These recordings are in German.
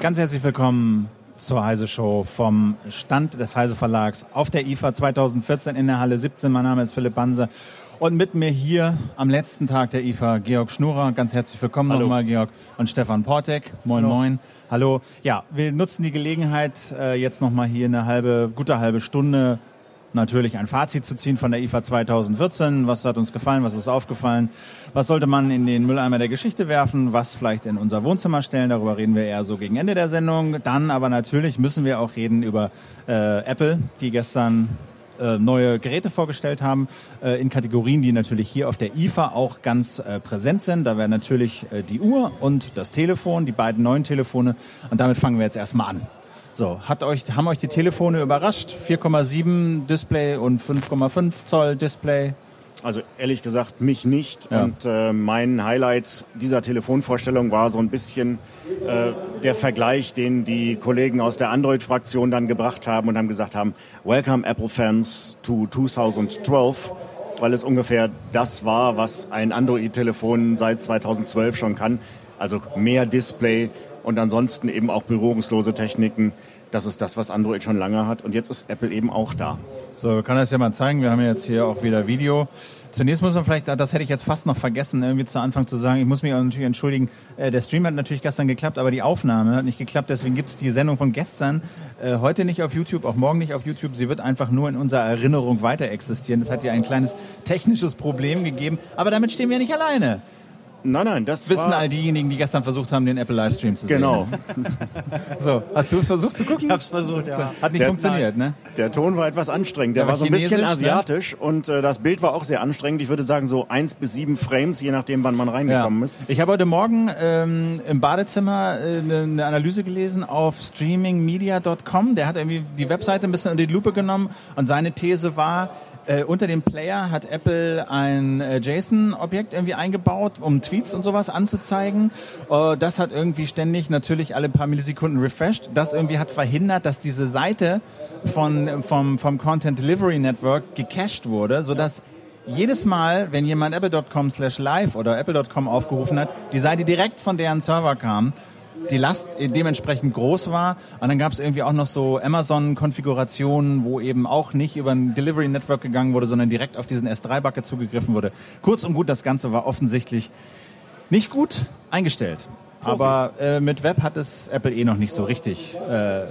Ganz herzlich willkommen zur Heise Show vom Stand des Heise Verlags auf der IFA 2014 in der Halle 17. Mein Name ist Philipp Banse und mit mir hier am letzten Tag der IFA Georg Schnurer. Ganz herzlich willkommen Hallo. nochmal, Georg. Und Stefan Portek. Moin, Hallo. moin. Hallo. Ja, wir nutzen die Gelegenheit, äh, jetzt nochmal hier eine halbe, gute halbe Stunde natürlich ein Fazit zu ziehen von der IFA 2014. Was hat uns gefallen? Was ist aufgefallen? Was sollte man in den Mülleimer der Geschichte werfen? Was vielleicht in unser Wohnzimmer stellen? Darüber reden wir eher so gegen Ende der Sendung. Dann aber natürlich müssen wir auch reden über äh, Apple, die gestern äh, neue Geräte vorgestellt haben, äh, in Kategorien, die natürlich hier auf der IFA auch ganz äh, präsent sind. Da wäre natürlich äh, die Uhr und das Telefon, die beiden neuen Telefone. Und damit fangen wir jetzt erstmal an. So, hat euch, haben euch die Telefone überrascht? 4,7 Display und 5,5 Zoll Display. Also ehrlich gesagt, mich nicht. Ja. Und äh, mein Highlight dieser Telefonvorstellung war so ein bisschen äh, der Vergleich, den die Kollegen aus der Android-Fraktion dann gebracht haben und haben gesagt haben, Welcome Apple Fans to 2012, weil es ungefähr das war, was ein Android-Telefon seit 2012 schon kann. Also mehr Display und ansonsten eben auch berührungslose Techniken. Das ist das, was Android schon lange hat. Und jetzt ist Apple eben auch da. So, kann das ja mal zeigen. Wir haben jetzt hier auch wieder Video. Zunächst muss man vielleicht, das hätte ich jetzt fast noch vergessen, irgendwie zu Anfang zu sagen, ich muss mich auch natürlich entschuldigen, äh, der Stream hat natürlich gestern geklappt, aber die Aufnahme hat nicht geklappt, deswegen gibt es die Sendung von gestern äh, heute nicht auf YouTube, auch morgen nicht auf YouTube. Sie wird einfach nur in unserer Erinnerung weiter existieren. Das hat ja ein kleines technisches Problem gegeben, aber damit stehen wir nicht alleine. Nein, nein, das Wissen war... all diejenigen, die gestern versucht haben, den Apple Livestream zu sehen. Genau. So, hast du es versucht zu gucken? Ich hab's versucht, ja. Hat nicht Der- funktioniert, ne? Der Ton war etwas anstrengend. Der, Der war war so ein bisschen ne? asiatisch und äh, das Bild war auch sehr anstrengend. Ich würde sagen so eins bis sieben Frames, je nachdem, wann man reingekommen ist. Ich habe heute Morgen ähm, im Badezimmer äh, eine, eine Analyse gelesen auf streamingmedia.com. Der hat irgendwie die Webseite ein bisschen unter die Lupe genommen und seine These war, äh, unter dem Player hat Apple ein äh, JSON-Objekt irgendwie eingebaut, um Tweets und sowas anzuzeigen. Äh, das hat irgendwie ständig natürlich alle paar Millisekunden refreshed. Das irgendwie hat verhindert, dass diese Seite von, vom, vom Content Delivery Network gecached wurde, sodass jedes Mal, wenn jemand apple.com slash live oder apple.com aufgerufen hat, die Seite direkt von deren Server kam, die Last dementsprechend groß war. Und dann gab es irgendwie auch noch so Amazon-Konfigurationen, wo eben auch nicht über ein Delivery Network gegangen wurde, sondern direkt auf diesen S3-Bucket zugegriffen wurde. Kurz und gut, das Ganze war offensichtlich nicht gut eingestellt. Aber äh, mit Web hat es Apple eh noch nicht so richtig, äh,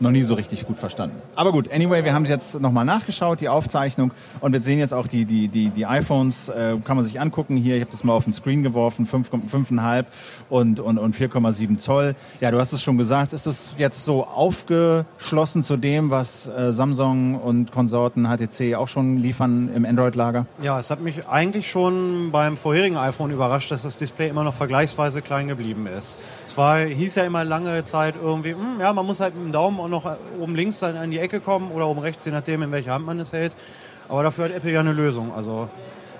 noch nie so richtig gut verstanden. Aber gut, anyway, wir haben es jetzt nochmal nachgeschaut, die Aufzeichnung, und wir sehen jetzt auch die, die, die, die iPhones, äh, kann man sich angucken hier, ich habe das mal auf den Screen geworfen, 5 5,5 und, und, und 4,7 Zoll. Ja, du hast es schon gesagt, ist es jetzt so aufgeschlossen zu dem, was äh, Samsung und Konsorten HTC auch schon liefern im Android-Lager? Ja, es hat mich eigentlich schon beim vorherigen iPhone überrascht, dass das Display immer noch vergleichsweise klein geblieben ist. Es war, hieß ja immer lange Zeit irgendwie, hm, ja, man muss halt mit dem Daumen auch noch oben links dann an die Ecke kommen oder oben rechts, je nachdem, in welcher Hand man es hält. Aber dafür hat Apple ja eine Lösung. Also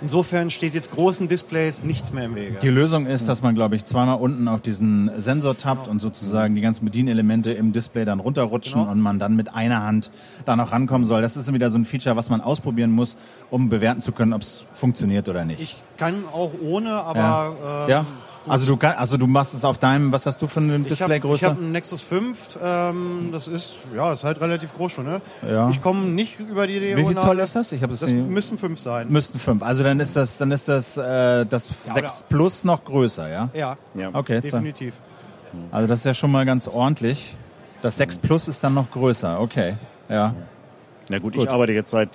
insofern steht jetzt großen Displays nichts mehr im Wege. Die Lösung ist, dass man, glaube ich, zweimal unten auf diesen Sensor tappt und sozusagen die ganzen Bedienelemente im Display dann runterrutschen Genau. und man dann mit einer Hand da noch rankommen soll. Das ist wieder so ein Feature, was man ausprobieren muss, um bewerten zu können, ob es funktioniert oder nicht. Ich kann auch ohne, aber ja. ähm, ja? Also du also du machst es auf deinem, was hast du für eine Ich habe Displaygröße? hab einen Nexus 5, ähm, das ist, ja, ist halt relativ groß schon, ne? Ja. Ich komme nicht über die Wie viel. Zoll ist das? Ich habe es Das nicht- müssten 5 sein. müssten fünf. Also dann ist das, dann ist das, äh, das Ja, 6 Plus noch größer, ja? Ja, Ja. Okay, so. definitiv. also das ist ja schon mal ganz ordentlich. Das 6 Plus ist dann noch größer, okay, ja. Na gut, Gut. ich arbeite jetzt seit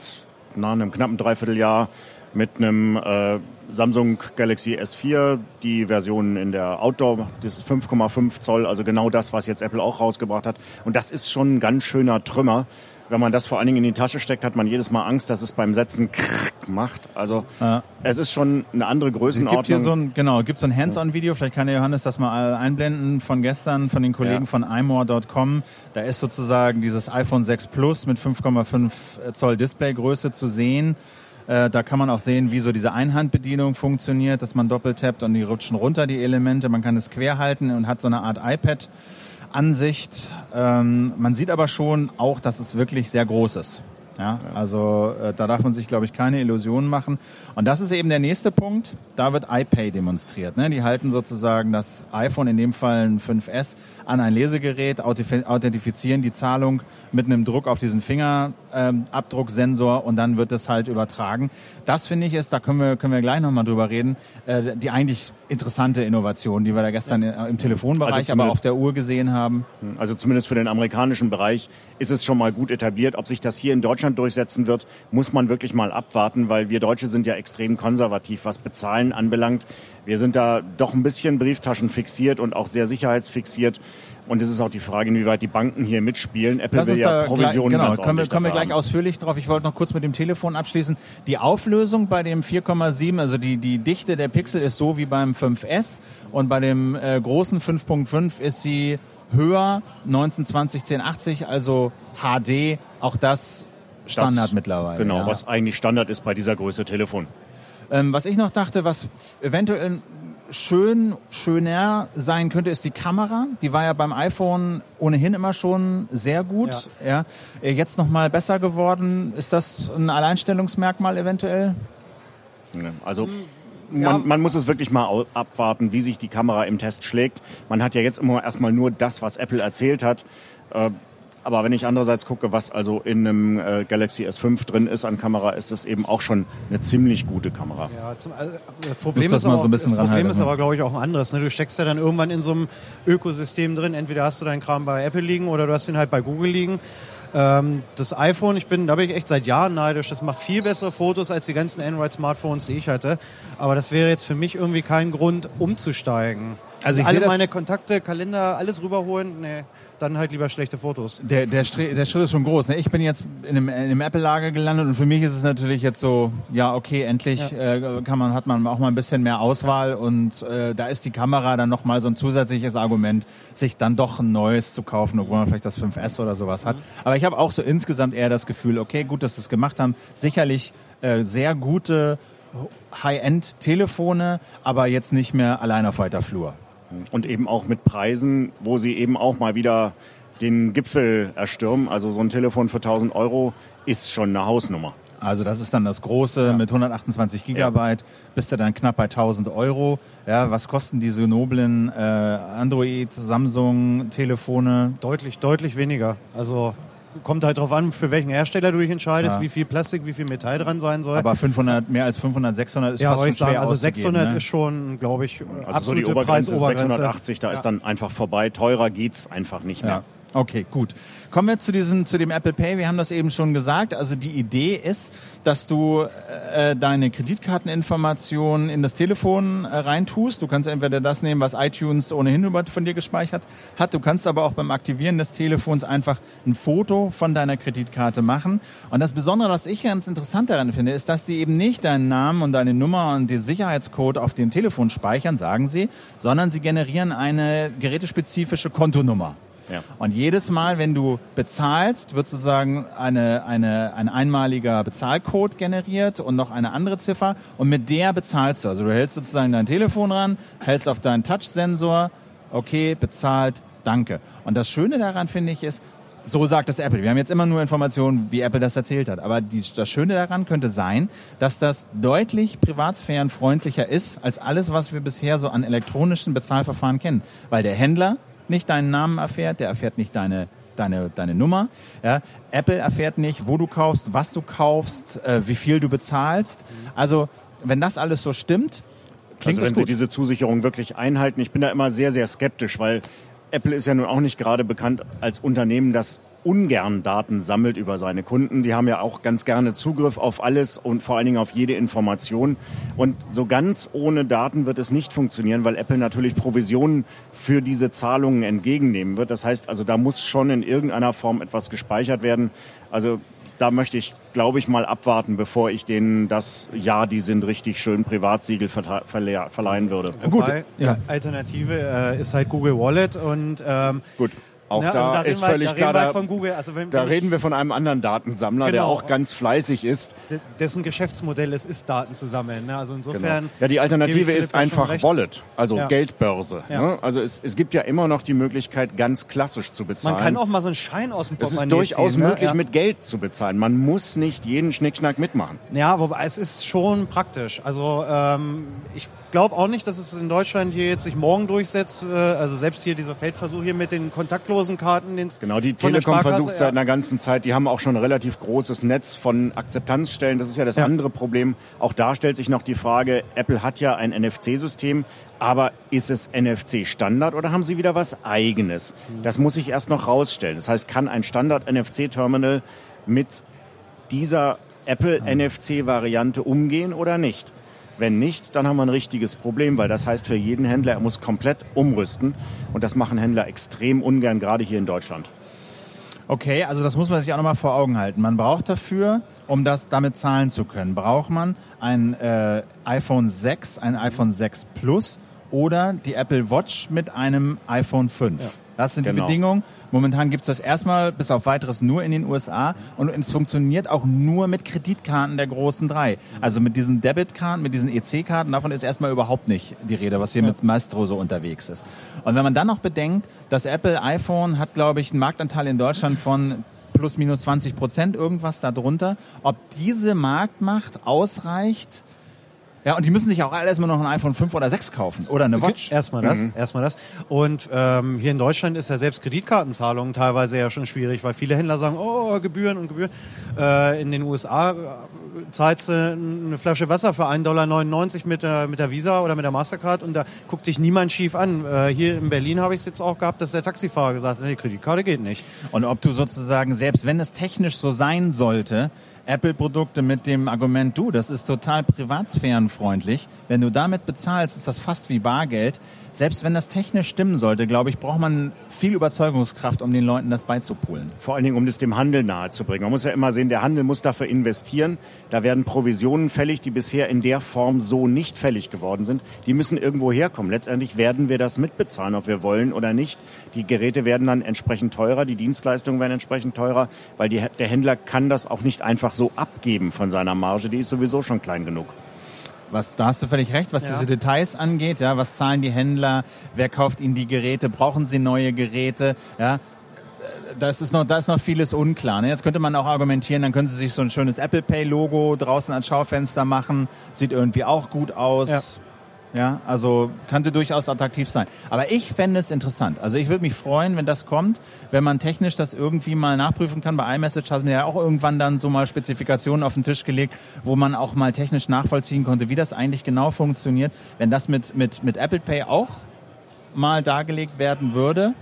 na, einem knappen Dreivierteljahr mit einem äh, Samsung Galaxy S4, die Version in der Outdoor, das ist 5,5 Zoll, also genau das, was jetzt Apple auch rausgebracht hat. Und das ist schon ein ganz schöner Trümmer. Wenn man das vor allen Dingen in die Tasche steckt, hat man jedes Mal Angst, dass es beim Setzen krrrk macht. Also Ja. es ist schon eine andere Es Größenordnung. gibt hier so ein, genau, gibt so ein Hands-on-Video, vielleicht kann der Johannes das mal einblenden von gestern von den Kollegen Ja. von imore.com. Da ist sozusagen dieses iPhone 6 Plus mit 5,5 Zoll Displaygröße zu sehen. Äh, da kann man auch sehen, wie so diese Einhandbedienung funktioniert, dass man doppelt tappt und die rutschen runter, die Elemente. Man kann es quer halten und hat so eine Art iPad. Ansicht. Ähm, man sieht aber schon auch, dass es wirklich sehr groß ist. Ja, also äh, da darf man sich, glaube ich, keine Illusionen machen. Und das ist eben der nächste Punkt. Da wird iPay demonstriert. Ne? Die halten sozusagen das iPhone, in dem Fall ein 5S, an ein Lesegerät, authentifizieren die Zahlung mit einem Druck auf diesen Fingerabdrucksensor ähm, und dann wird das halt übertragen. Das finde ich ist, da können wir, können wir gleich nochmal drüber reden, äh, die eigentlich interessante Innovation, die wir da gestern ja. im Telefonbereich, also aber auf der Uhr gesehen haben. Also zumindest für den amerikanischen Bereich ist es schon mal gut etabliert. Ob sich das hier in Deutschland durchsetzen wird, muss man wirklich mal abwarten, weil wir Deutsche sind ja extrem konservativ, was Bezahlen anbelangt. Wir sind da doch ein bisschen Brieftaschen fixiert und auch sehr sicherheitsfixiert. Und es ist auch die Frage, inwieweit die Banken hier mitspielen. Apple Lass will ja Provisionen gleich, Genau, kommen wir, kommen wir gleich ausführlich drauf. Ich wollte noch kurz mit dem Telefon abschließen. Die Auflösung bei dem 4,7, also die, die Dichte der Pixel ist so wie beim 5S und bei dem äh, großen 5.5 ist sie höher, 1920 1080, also HD, auch das Standard das, mittlerweile. Genau, ja. was eigentlich Standard ist bei dieser Größe Telefon. Ähm, was ich noch dachte, was eventuell schön, schöner sein könnte, ist die Kamera. Die war ja beim iPhone ohnehin immer schon sehr gut. Ja. ja. Jetzt nochmal besser geworden. Ist das ein Alleinstellungsmerkmal eventuell? Also man, man, muss es wirklich mal abwarten, wie sich die Kamera im Test schlägt. Man hat ja jetzt immer erstmal nur das, was Apple erzählt hat. Äh, aber wenn ich andererseits gucke, was also in einem äh, Galaxy S5 drin ist an Kamera, ist es eben auch schon eine ziemlich gute Kamera. Ja, zum, also, das Problem, ist, aber, so das Problem ist aber, glaube ich, auch ein anderes. Ne? Du steckst ja dann irgendwann in so einem Ökosystem drin. Entweder hast du deinen Kram bei Apple liegen oder du hast ihn halt bei Google liegen. Ähm, das iPhone, ich bin, da bin ich echt seit Jahren neidisch. Das macht viel bessere Fotos als die ganzen Android-Smartphones, die ich hatte. Aber das wäre jetzt für mich irgendwie kein Grund, umzusteigen. Also ich alle meine Kontakte, Kalender, alles rüberholen, nee dann halt lieber schlechte Fotos. Der, der, der Schritt ist schon groß. Ne? Ich bin jetzt in einem, in einem Apple-Lager gelandet und für mich ist es natürlich jetzt so, ja, okay, endlich ja. äh, kann man, hat man auch mal ein bisschen mehr Auswahl und äh, da ist die Kamera dann nochmal so ein zusätzliches Argument, sich dann doch ein neues zu kaufen, obwohl man vielleicht das 5S oder sowas hat. Mhm. Aber ich habe auch so insgesamt eher das Gefühl, okay, gut, dass sie es gemacht haben. Sicherlich äh, sehr gute High-End-Telefone, aber jetzt nicht mehr allein auf weiter Flur. Und eben auch mit Preisen, wo sie eben auch mal wieder den Gipfel erstürmen. Also so ein Telefon für 1000 Euro ist schon eine Hausnummer. Also das ist dann das große ja. mit 128 Gigabyte, ja. bist du dann knapp bei 1000 Euro. Ja, was kosten diese noblen äh, Android, Samsung Telefone? Deutlich, deutlich weniger. Also kommt halt darauf an, für welchen Hersteller du dich entscheidest, ja. wie viel Plastik, wie viel Metall dran sein soll. Aber 500, mehr als 500, 600 ist ja, fast schon schwer sagen, Also 600 ne? ist schon, glaube ich, also absolute so die Obergrenze, Preis, 680, da ja. ist dann einfach vorbei. Teurer geht's einfach nicht mehr. Okay, gut. Kommen wir zu diesem, zu dem Apple Pay. Wir haben das eben schon gesagt. Also die Idee ist, dass du äh, deine Kreditkarteninformationen in das Telefon äh, reintust. Du kannst entweder das nehmen, was iTunes ohnehin über von dir gespeichert hat. Du kannst aber auch beim Aktivieren des Telefons einfach ein Foto von deiner Kreditkarte machen. Und das Besondere, was ich ganz interessant daran finde, ist, dass die eben nicht deinen Namen und deine Nummer und den Sicherheitscode auf dem Telefon speichern, sagen sie, sondern sie generieren eine gerätespezifische Kontonummer. Ja. Und jedes Mal, wenn du bezahlst, wird sozusagen eine, eine, ein einmaliger Bezahlcode generiert und noch eine andere Ziffer und mit der bezahlst du. Also du hältst sozusagen dein Telefon ran, hältst auf deinen Touchsensor, okay, bezahlt, danke. Und das Schöne daran finde ich ist, so sagt es Apple. Wir haben jetzt immer nur Informationen, wie Apple das erzählt hat. Aber die, das Schöne daran könnte sein, dass das deutlich privatsphärenfreundlicher ist als alles, was wir bisher so an elektronischen Bezahlverfahren kennen. Weil der Händler nicht deinen Namen erfährt, der erfährt nicht deine deine, deine Nummer. Ja. Apple erfährt nicht, wo du kaufst, was du kaufst, äh, wie viel du bezahlst. Also wenn das alles so stimmt, klingt also wenn gut. Sie diese Zusicherung wirklich einhalten, ich bin da immer sehr, sehr skeptisch, weil Apple ist ja nun auch nicht gerade bekannt als Unternehmen, das ungern Daten sammelt über seine Kunden. Die haben ja auch ganz gerne Zugriff auf alles und vor allen Dingen auf jede Information. Und so ganz ohne Daten wird es nicht funktionieren, weil Apple natürlich Provisionen für diese Zahlungen entgegennehmen wird. Das heißt also, da muss schon in irgendeiner Form etwas gespeichert werden. Also da möchte ich, glaube ich, mal abwarten, bevor ich denen das, ja, die sind richtig schön Privatsiegel verleihen würde. Gut, ja. Alternative äh, ist halt Google Wallet und ähm, Gut Auch Ja, da, also ist reden wir- völlig da klar, reden da, von Google. Also wenn, da wenn reden wir von einem anderen Datensammler, der Genau. auch ganz fleißig ist. de- dessen Geschäftsmodell es ist, Daten zu sammeln. Ne? Also Genau. insofern. Ja, die Alternative ist da einfach. Wallet, also Ja. Geldbörse. Ja. Ne? Also es, es gibt ja immer noch die Möglichkeit, ganz klassisch zu bezahlen. Man kann auch mal so einen Schein aus dem es ist Portemonnaie durchaus ziehen, ne? möglich, mit Geld zu bezahlen. Man muss nicht jeden Schnickschnack mitmachen. Ja, wobei es ist schon praktisch. Also ähm, ich glaube auch nicht, dass es in Deutschland hier jetzt sich morgen durchsetzt. Äh, also selbst hier dieser Feldversuch hier mit den kontaktlosen Karten, den Genau, die Telekom versucht seit einer ganzen Zeit, die haben auch schon ein relativ großes Netz von Akzeptanzstellen. Das ist ja das Ja. andere Problem. Auch da stellt sich noch die Frage, Apple hat ja ein NFC-System, aber ist es NFC-Standard oder haben sie wieder was eigenes? Das muss ich erst noch rausstellen. Das heißt, kann ein Standard-NFC-Terminal mit dieser Apple NFC-Variante umgehen oder nicht? Wenn nicht, dann haben wir ein richtiges Problem, weil das heißt für jeden Händler, er muss komplett umrüsten. Und das machen Händler extrem ungern, gerade hier in Deutschland. Okay, also das muss man sich auch nochmal vor Augen halten. Man braucht dafür, um das damit zahlen zu können, braucht man ein äh, iPhone 6, ein iPhone 6 Plus oder die Apple Watch mit einem iPhone 5. Das sind die Genau. Bedingungen. Momentan gibt's das erstmal bis auf weiteres nur in den USA und es funktioniert auch nur mit Kreditkarten der großen drei. Also mit diesen Debitkarten, mit diesen EC-Karten, davon ist erstmal überhaupt nicht die Rede, was hier mit Maestro so unterwegs ist. Und wenn man dann noch bedenkt, das Apple iPhone hat, glaube ich, einen Marktanteil in Deutschland von plus minus 20 Prozent, irgendwas darunter, ob diese Marktmacht ausreicht, ja, und die müssen sich auch alle erstmal noch ein iPhone 5 oder 6 kaufen oder eine Watch. Erstmal das, erstmal das. Und ähm, hier in Deutschland ist ja selbst Kreditkartenzahlungen teilweise ja schon schwierig, weil viele Händler sagen, oh, Gebühren und Gebühren. Äh, in den USA äh, zahlst du eine Flasche Wasser für 1,99 Dollar mit der, mit der Visa oder mit der Mastercard und da guckt dich niemand schief an. Äh, hier in Berlin habe ich es jetzt auch gehabt, dass der Taxifahrer gesagt hat, nee, Kreditkarte geht nicht. Und ob du sozusagen, selbst wenn es technisch so sein sollte, Apple-Produkte mit dem Argument, du, das ist total privatsphärenfreundlich, wenn du damit bezahlst, ist das fast wie Bargeld. Selbst wenn das technisch stimmen sollte, glaube ich, braucht man viel Überzeugungskraft, um den Leuten das beizupulen. Vor allen Dingen, um das dem Handel nahezubringen. Man muss ja immer sehen, der Handel muss dafür investieren. Da werden Provisionen fällig, die bisher in der Form so nicht fällig geworden sind. Die müssen irgendwo herkommen. Letztendlich werden wir das mitbezahlen, ob wir wollen oder nicht. Die Geräte werden dann entsprechend teurer, die Dienstleistungen werden entsprechend teurer, weil die, der Händler kann das auch nicht einfach so abgeben von seiner Marge. Die ist sowieso schon klein genug. Was, da hast du völlig recht, was Ja. diese Details angeht. Ja, was zahlen die Händler? Wer kauft ihnen die Geräte? Brauchen sie neue Geräte? Ja, das ist noch, da ist noch vieles unklar. Ne? Jetzt könnte man auch argumentieren, dann können sie sich so ein schönes Apple Pay Logo draußen ans Schaufenster machen. Sieht irgendwie auch gut aus. Ja. Also könnte durchaus attraktiv sein. Aber ich fände es interessant. Also ich würde mich freuen, wenn das kommt, wenn man technisch das irgendwie mal nachprüfen kann. Bei iMessage hat mir ja auch irgendwann dann so mal Spezifikationen auf den Tisch gelegt, wo man auch mal technisch nachvollziehen konnte, wie das eigentlich genau funktioniert. Wenn das mit, mit, mit Apple Pay auch mal dargelegt werden würde,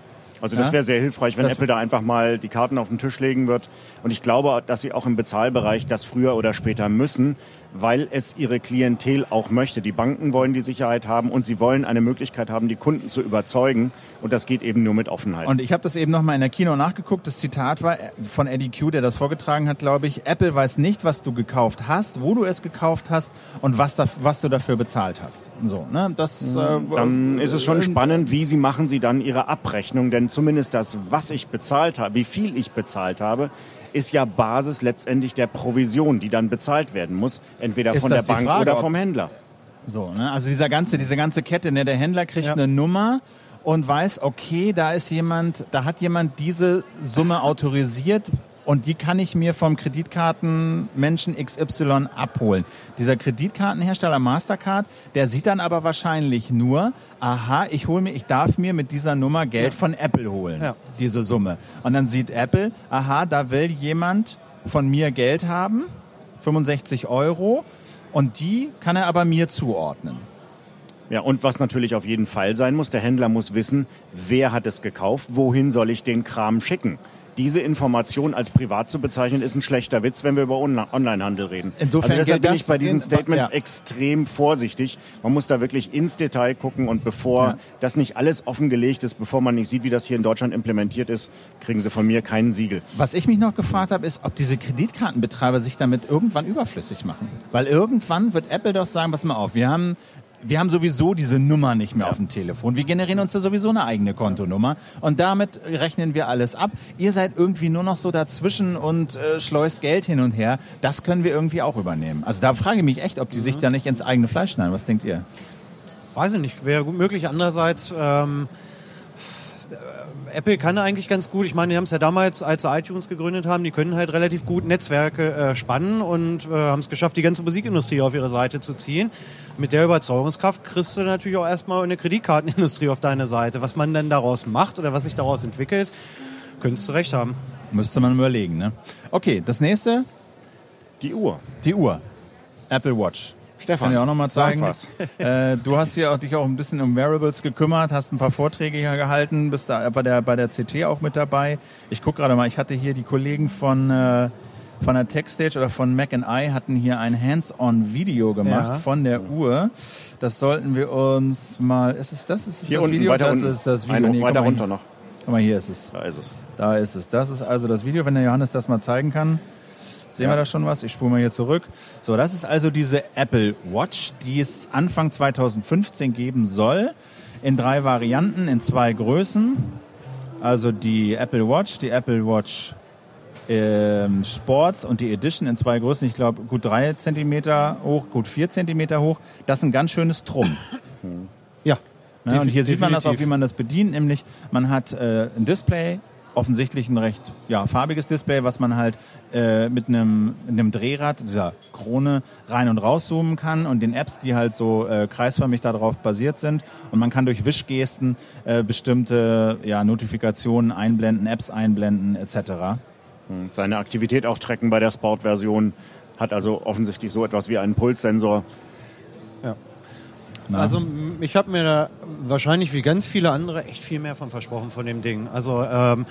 Also das wäre sehr hilfreich, wenn Das- Apple da einfach mal die Karten auf den Tisch legen wird. Und ich glaube, dass sie auch im Bezahlbereich das früher oder später müssen, weil es ihre Klientel auch möchte. Die Banken wollen die Sicherheit haben und sie wollen eine Möglichkeit haben, die Kunden zu überzeugen. Und das geht eben nur mit Offenheit. Und ich habe das eben nochmal in der Kino nachgeguckt. Das Zitat war von Eddie Q, der das vorgetragen hat, glaube ich. Apple weiß nicht, was du gekauft hast, wo du es gekauft hast und was, da, was du dafür bezahlt hast. So, ne? Das, äh, dann ist es schon spannend, wie sie machen sie dann ihre Abrechnung. Denn zumindest das, was ich bezahlt habe, wie viel ich bezahlt habe, ist ja Basis letztendlich der Provision, die dann bezahlt werden muss. Entweder Ist von der Bank Frage, oder vom Händler. So, ne? Also dieser ganze, diese ganze Kette, ne? der Händler kriegt Ja. eine Nummer und weiß, okay, da ist jemand, da hat jemand diese Summe autorisiert und die kann ich mir vom Kreditkartenmenschen XY abholen. Dieser Kreditkartenhersteller Mastercard, der sieht dann aber wahrscheinlich nur, aha, ich hole mir, ich darf mir mit dieser Nummer Geld von Apple holen, Ja. diese Summe. Und dann sieht Apple, aha, da will jemand von mir Geld haben, 65 Euro, und die kann er aber mir zuordnen. Ja, und was natürlich auf jeden Fall sein muss, der Händler muss wissen, wer hat es gekauft, wohin soll ich den Kram schicken. Diese Information als privat zu bezeichnen, ist ein schlechter Witz, wenn wir über Onlinehandel reden. Insofern also deshalb bin ich bei diesen in- Statements ja. extrem vorsichtig. Man muss da wirklich ins Detail gucken und bevor Ja. das nicht alles offengelegt ist, bevor man nicht sieht, wie das hier in Deutschland implementiert ist, kriegen Sie von mir keinen Siegel. Was ich mich noch gefragt habe, ist, ob diese Kreditkartenbetreiber sich damit irgendwann überflüssig machen. Weil irgendwann wird Apple doch sagen, pass mal auf, wir haben wir haben sowieso diese Nummer nicht mehr auf dem Telefon. Wir generieren uns da sowieso eine eigene Kontonummer und damit rechnen wir alles ab. Ihr seid irgendwie nur noch so dazwischen und äh, schleust Geld hin und her. Das können wir irgendwie auch übernehmen. Also da frage ich mich echt, ob die sich da nicht ins eigene Fleisch schneiden. Was denkt ihr? Weiß ich nicht, wäre gut möglich. Andererseits, ähm, Apple kann eigentlich ganz gut. Ich meine, die haben es ja damals, als sie iTunes gegründet haben, die können halt relativ gut Netzwerke äh, spannen und äh, haben es geschafft, die ganze Musikindustrie auf ihre Seite zu ziehen. Mit der Überzeugungskraft kriegst du natürlich auch erstmal eine Kreditkartenindustrie auf deine Seite. Was man dann daraus macht oder was sich daraus entwickelt, könntest du recht haben. Müsste man überlegen, ne? Okay, das nächste, Die Uhr. die Uhr. Apple Watch. Stefan, Kann ich auch noch mal sag zeigen. was. Äh, du hast hier auch, dich auch ein bisschen um Wearables gekümmert, hast ein paar Vorträge hier gehalten, bist da bei der, bei der CT auch mit dabei. Ich gucke gerade mal, ich hatte hier die Kollegen von, äh, von der Techstage oder von Mac and I hatten hier ein Hands-on-Video gemacht Ja. von der Uhr. Das sollten wir uns mal, ist es das? Ist es Hier das unten, Video? weiter das unten. ist das Video. Ein, Nee, guck weiter mal runter hier. noch. Guck mal, hier ist es. Da ist es. Da ist es. Das ist also das Video, wenn der Johannes das mal zeigen kann. Sehen wir da schon was? Ich spule mal hier zurück. So, das ist also diese Apple Watch, die es Anfang 2015 geben soll. In drei Varianten, in zwei Größen. Also die Apple Watch, die Apple Watch ähm, Sports und die Edition in zwei Größen. Ich glaube, gut drei Zentimeter hoch, gut vier Zentimeter hoch. Das ist ein ganz schönes Trumm. Ja. Ja, und hier Defi- sieht man das auch, definitiv. wie man das bedient, nämlich man hat äh, ein Display, offensichtlich ein recht ja, farbiges Display, was man halt äh, mit einem, einem Drehrad, dieser Krone, rein und rauszoomen kann und den Apps, die halt so äh, kreisförmig darauf basiert sind. Und man kann durch Wischgesten äh, bestimmte ja, Notifikationen einblenden, Apps einblenden etc. Seine Aktivität auch tracken bei der Sportversion. Hat also offensichtlich so etwas wie einen Pulssensor. Na? Also ich habe mir da wahrscheinlich wie ganz viele andere echt viel mehr von versprochen von dem Ding. Also ähm,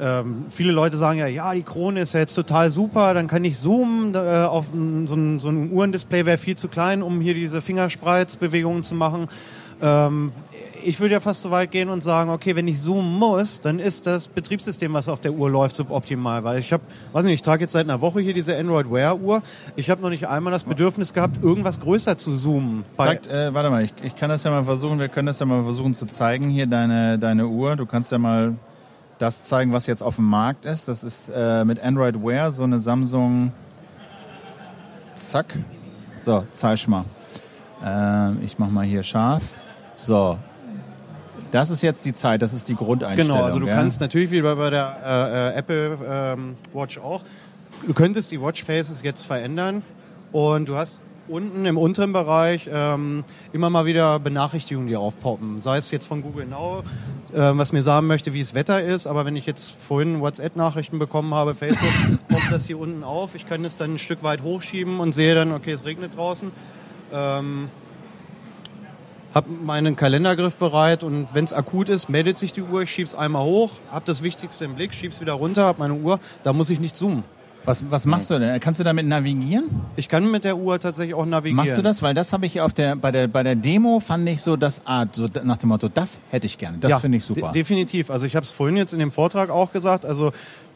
ähm, viele Leute sagen ja, ja, die Krone ist ja jetzt total super, dann kann ich zoomen äh, auf so ein, so ein Uhrendisplay wäre viel zu klein, um hier diese Fingerspreizbewegungen zu machen. Ähm, ich würde ja fast so weit gehen und sagen, okay, wenn ich zoomen muss, dann ist das Betriebssystem, was auf der Uhr läuft, suboptimal. Weil ich habe, weiß nicht, ich trage jetzt seit einer Woche hier diese Android Wear Uhr. Ich habe noch nicht einmal das Bedürfnis gehabt, irgendwas größer zu zoomen. Sagt, äh, warte mal, ich, ich kann das ja mal versuchen, wir können das ja mal versuchen zu zeigen, hier deine, deine Uhr. Du kannst ja mal das zeigen, was jetzt auf dem Markt ist. Das ist äh, mit Android Wear so eine Samsung. Zack. So, zeig mal. Ähm, ich mach mal hier scharf. So. Das ist jetzt die Zeit, das ist die Grundeinstellung. Genau, also du ja? kannst natürlich wie bei, der äh, äh, Apple ähm, Watch auch, du könntest die Watch Faces jetzt verändern und du hast unten im unteren Bereich ähm, immer mal wieder Benachrichtigungen, die aufpoppen. Sei es jetzt von Google Now, ähm, was mir sagen möchte, wie es Wetter ist, aber wenn ich jetzt vorhin WhatsApp-Nachrichten bekommen habe, Facebook, poppt das hier unten auf. Ich kann es dann ein Stück weit hochschieben und sehe dann, okay, es regnet draußen. Ähm, hab meinen Kalendergriff bereit und wenn es akut ist, meldet sich die Uhr, ich schieb's einmal hoch, hab das Wichtigste im Blick, schieb's wieder runter, hab meine Uhr, da muss ich nicht zoomen. Was, was machst du denn? Kannst du damit navigieren? Ich kann mit der Uhr tatsächlich auch navigieren. Machst du das? Weil das habe ich auf der bei der bei der Demo fand ich so das Art so nach dem Motto, das hätte ich gerne. Das ja, finde ich super. de- Definitiv. Also ich habe es vorhin jetzt in dem Vortrag auch gesagt. Also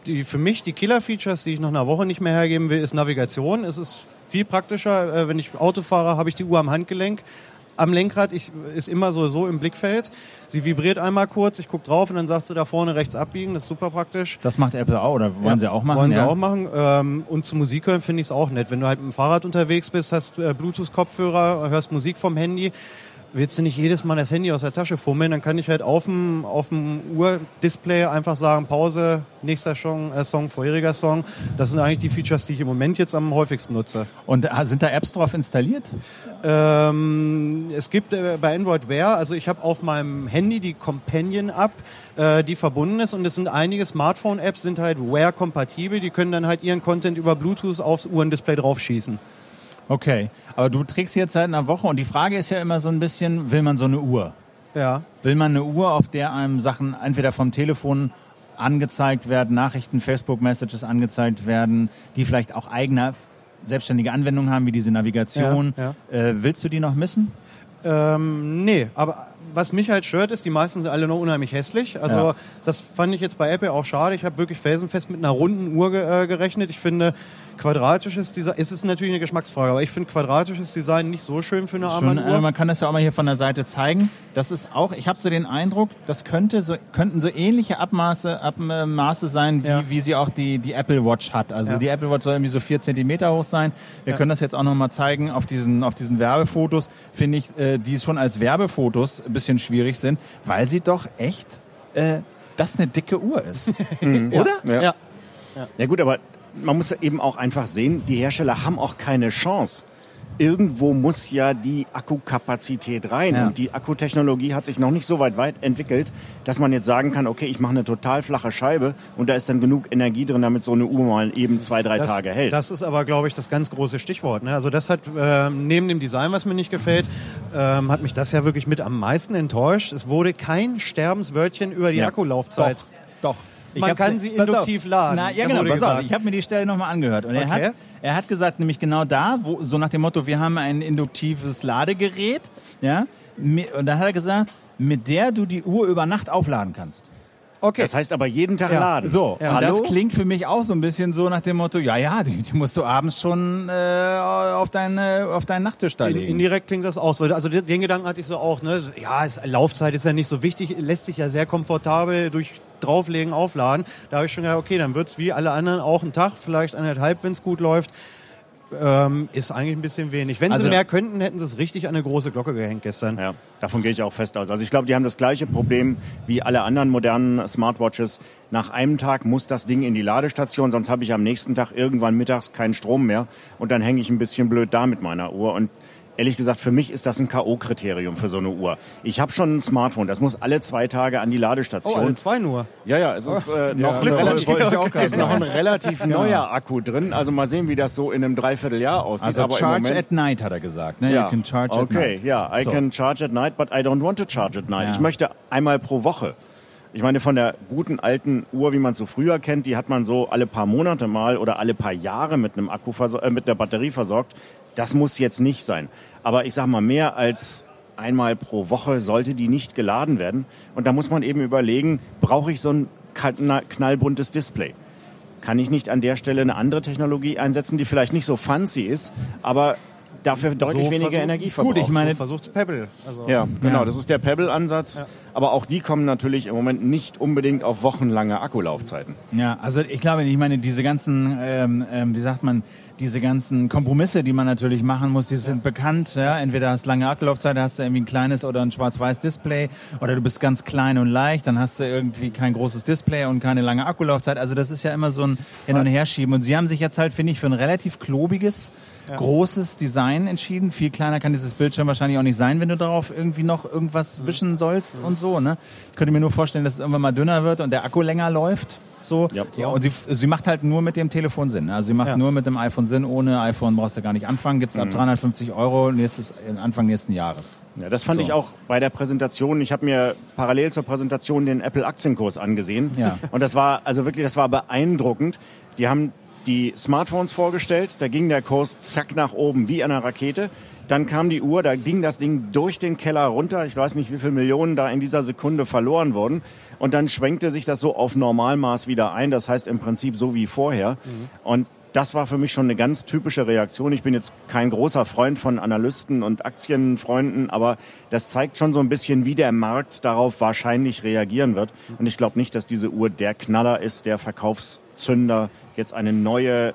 die, für mich die Killer-Features, die ich nach einer Woche nicht mehr hergeben will, ist Navigation. Es ist viel praktischer. Äh, wenn ich Auto fahre, habe ich die Uhr am Handgelenk. Am Lenkrad ich, ist immer so, so im Blickfeld. Sie vibriert einmal kurz, ich gucke drauf und dann sagt sie da vorne rechts abbiegen. Das ist super praktisch. Das macht Apple auch oder wollen Ja, sie auch machen? Wollen ja. sie auch machen. Ähm, und zum Musik hören finde ich es auch nett. Wenn du halt mit dem Fahrrad unterwegs bist, hast äh, Bluetooth-Kopfhörer, hörst Musik vom Handy, willst du nicht jedes Mal das Handy aus der Tasche fummeln, dann kann ich halt auf dem, auf dem Uhr-Display einfach sagen, Pause, nächster Song, äh, Song, vorheriger Song. Das sind eigentlich die Features, die ich im Moment jetzt am häufigsten nutze. Und äh, sind da Apps drauf installiert? Ähm, es gibt äh, bei Android Wear, also ich habe auf meinem Handy die Companion-App, äh, die verbunden ist und es sind einige Smartphone-Apps, sind halt Wear-kompatibel, die können dann halt ihren Content über Bluetooth aufs Uhrendisplay draufschießen. Okay, aber du trägst sie jetzt seit einer Woche und die Frage ist ja immer so ein bisschen, will man so eine Uhr? Ja. Will man eine Uhr, auf der einem Sachen entweder vom Telefon angezeigt werden, Nachrichten, Facebook-Messages angezeigt werden, die vielleicht auch eigene selbstständige Anwendungen haben, wie diese Navigation. Ja, Äh, willst du die noch missen? Ähm, nee, aber was mich halt stört, ist, die meisten sind alle noch unheimlich hässlich. Also Ja. das fand ich jetzt bei Apple auch schade. Ich habe wirklich felsenfest mit einer runden Uhr ge äh, gerechnet. Ich finde quadratisches Design, es ist natürlich eine Geschmacksfrage, aber ich finde quadratisches Design nicht so schön für eine Schon, äh, Armbanduhr. man kann das ja auch mal hier von der Seite zeigen. Das ist auch, ich habe so den Eindruck, das könnte so, könnten so ähnliche Abmaße, Abmaße sein, wie, Ja. wie sie auch die, die Apple Watch hat. Also Ja. die Apple Watch soll irgendwie so vier Zentimeter hoch sein. Wir Ja. können das jetzt auch nochmal zeigen auf diesen, auf diesen Werbefotos. Finde ich, äh, die schon als Werbefotos ein bisschen schwierig sind, weil sie doch echt, äh, das eine dicke Uhr ist. Oder? Ja. Ja. Ja gut, aber man muss eben auch einfach sehen, die Hersteller haben auch keine Chance. Irgendwo muss ja die Akkukapazität rein. Ja. Und die Akkutechnologie hat sich noch nicht so weit, weit entwickelt, dass man jetzt sagen kann, okay, ich mache eine total flache Scheibe und da ist dann genug Energie drin, damit so eine Uhr mal eben zwei, drei Das, Tage hält. das ist aber, glaube ich, das ganz große Stichwort. Ne? Also das hat ähm, neben dem Design, was mir nicht gefällt, ähm, hat mich das ja wirklich mit am meisten enttäuscht. Es wurde kein Sterbenswörtchen über die Ja. Akkulaufzeit. Doch. Ich Man hab- kann sie induktiv auf. laden. Na, ja, genau, pass auf. Ich habe mir die Stelle nochmal angehört. Und er, Okay. hat, er hat gesagt, nämlich genau da, wo, so nach dem Motto, wir haben ein induktives Ladegerät, ja, und dann hat er gesagt, mit der du die Uhr über Nacht aufladen kannst. Okay. Das heißt aber jeden Tag Ja. laden. So, Ja. und das klingt für mich auch so ein bisschen so nach dem Motto, ja, ja, die, die musst du abends schon äh, auf, deine, auf deinen Nachttisch da In- legen. Indirekt klingt das auch so. Also den Gedanken hatte ich so auch. Ne? Ja, es, Laufzeit ist ja nicht so wichtig, lässt sich ja sehr komfortabel durch drauflegen, aufladen. Da habe ich schon gedacht, okay, dann wird's wie alle anderen auch ein Tag, vielleicht anderthalb, wenn es gut läuft. Ähm, ist eigentlich ein bisschen wenig. Wenn Also- sie mehr könnten, hätten sie es richtig an eine große Glocke gehängt gestern. Ja, davon gehe ich auch fest aus. Also ich glaube, die haben das gleiche Problem wie alle anderen modernen Smartwatches. Nach einem Tag muss das Ding in die Ladestation, sonst habe ich am nächsten Tag irgendwann mittags keinen Strom mehr und dann hänge ich ein bisschen blöd da mit meiner Uhr. Und ehrlich gesagt, für mich ist das ein K.O.-Kriterium für so eine Uhr. Ich habe schon ein Smartphone, das muss alle zwei Tage an die Oh, Ladestation. alle zwei nur. Ja, ja, es ist äh, noch, ein Ja, relativ, ist noch ein relativ neuer Akku drin. Also mal sehen, wie das so in einem Dreivierteljahr aussieht. also Aber im charge Moment, at night, hat er gesagt. Ne? ja. You can charge at okay, night. ja, I So. can charge at night, but I don't want to charge at night. Ja. Ich möchte einmal pro Woche. Ich meine, von der guten alten Uhr, wie man es so früher kennt, die hat man so alle paar Monate mal oder alle paar Jahre mit einem Akku äh, mit der Batterie versorgt. Das muss jetzt nicht sein. Aber ich sag mal, mehr als einmal pro Woche sollte die nicht geladen werden. Und da muss man eben überlegen, brauche ich so ein kna- knallbuntes Display? Kann ich nicht an der Stelle eine andere Technologie einsetzen, die vielleicht nicht so fancy ist, aber dafür deutlich So weniger Energie verbraucht? Gut, ich meine- So versucht Pebble. Also, Ja, genau, Ja. das ist der Pebble-Ansatz. Ja. Aber auch die kommen natürlich im Moment nicht unbedingt auf wochenlange Akkulaufzeiten. Ja, also ich glaube, ich meine, diese ganzen, ähm, ähm, wie sagt man, diese ganzen Kompromisse, die man natürlich machen muss, die sind bekannt. Ja? Entweder hast du lange Akkulaufzeit, hast du irgendwie ein kleines oder ein schwarz-weiß Display oder du bist ganz klein und leicht, dann hast du irgendwie kein großes Display und keine lange Akkulaufzeit. Also das ist ja immer so ein Hin- und Herschieben. Und sie haben sich jetzt halt, finde ich, für ein relativ klobiges, großes Design entschieden. Viel kleiner kann dieses Bildschirm wahrscheinlich auch nicht sein, wenn du darauf irgendwie noch irgendwas wischen sollst und so. Ne? Ich könnte mir nur vorstellen, dass es irgendwann mal dünner wird und der Akku länger läuft. So. Ja. Ja, und sie, sie macht halt nur mit dem Telefon Sinn. Also sie macht Ja. nur mit dem iPhone Sinn. Ohne iPhone brauchst du gar nicht anfangen. Gibt's ab 350 Euro nächstes, Anfang nächsten Jahres. Ja, das fand So. ich auch bei der Präsentation. Ich habe mir parallel zur Präsentation den Apple-Aktienkurs angesehen. Ja. Und das war, also wirklich, das war beeindruckend. Die haben die Smartphones vorgestellt, da ging der Kurs zack nach oben wie eine Rakete. Dann kam die Uhr, da ging das Ding durch den Keller runter. Ich weiß nicht, wie viele Millionen da in dieser Sekunde verloren wurden. Und dann schwenkte sich das so auf Normalmaß wieder ein. Das heißt im Prinzip so wie vorher. Und das war für mich schon eine ganz typische Reaktion. Ich bin jetzt kein großer Freund von Analysten und Aktienfreunden, aber das zeigt schon so ein bisschen, wie der Markt darauf wahrscheinlich reagieren wird. Und ich glaube nicht, dass diese Uhr der Knaller ist, der Verkaufszünder, jetzt eine neue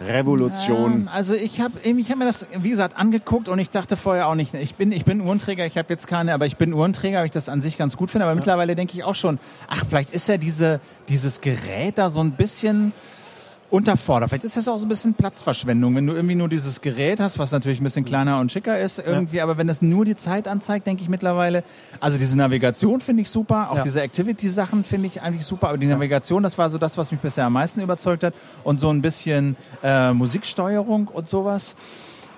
Apple-Revolution. Ähm, also ich habe ich hab mir das, wie gesagt, angeguckt und ich dachte vorher auch nicht, ich bin, ich bin Uhrenträger, ich habe jetzt keine, aber ich bin Uhrenträger, weil ich das an sich ganz gut finde. Aber mittlerweile denke ich auch schon, ach, vielleicht ist ja diese, dieses Gerät da so ein bisschen unterfordert. Vielleicht ist das auch so ein bisschen Platzverschwendung, wenn du irgendwie nur dieses Gerät hast, was natürlich ein bisschen kleiner und schicker ist irgendwie, aber wenn das nur die Zeit anzeigt, denke ich mittlerweile, also diese Navigation finde ich super, auch Ja. diese Activity-Sachen finde ich eigentlich super, aber die Navigation, das war so das, was mich bisher am meisten überzeugt hat und so ein bisschen äh, Musiksteuerung und sowas.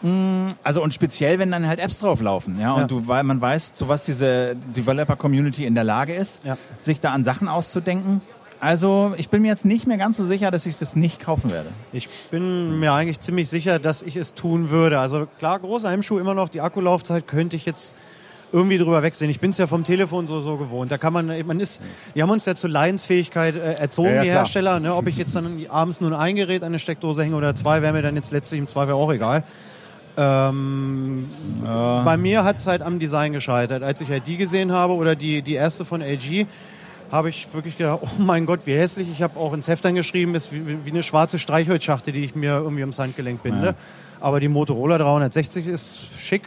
Mm, Also und speziell, wenn dann halt Apps drauflaufen, ja, und Ja. du, weil man weiß, zu was diese Developer-Community in der Lage ist, Ja. sich da an Sachen auszudenken. Also ich bin mir jetzt nicht mehr ganz so sicher, dass ich das nicht kaufen werde. Ich bin mir eigentlich ziemlich sicher, dass ich es tun würde. Also klar, großer Hemmschuh immer noch. Die Akkulaufzeit könnte ich jetzt irgendwie drüber wegsehen. Ich bin es ja vom Telefon so so gewohnt. Da kann man, man ist, die haben uns ja zur Leidensfähigkeit äh, erzogen, Ja, ja, die. Hersteller. Ne? Ob ich jetzt dann abends nur ein Gerät an eine Steckdose hänge oder zwei, wäre mir dann jetzt letztlich im Zweifel auch egal. Ähm, Bei mir hat es halt am Design gescheitert. Als ich halt die gesehen habe oder die, die erste von LG, habe ich wirklich gedacht, oh mein Gott, wie hässlich. Ich habe auch ins Heft geschrieben, ist wie, wie eine schwarze Streichholzschachtel, die ich mir irgendwie ums Handgelenk binde. Aber die Motorola 360 ist schick.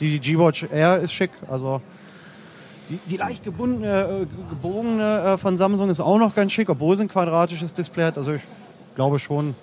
Die G-Watch Air ist schick. Also die, die leicht gebundene, äh, gebogene äh, von Samsung ist auch noch ganz schick, obwohl sie ein quadratisches Display hat. Also ich glaube schon,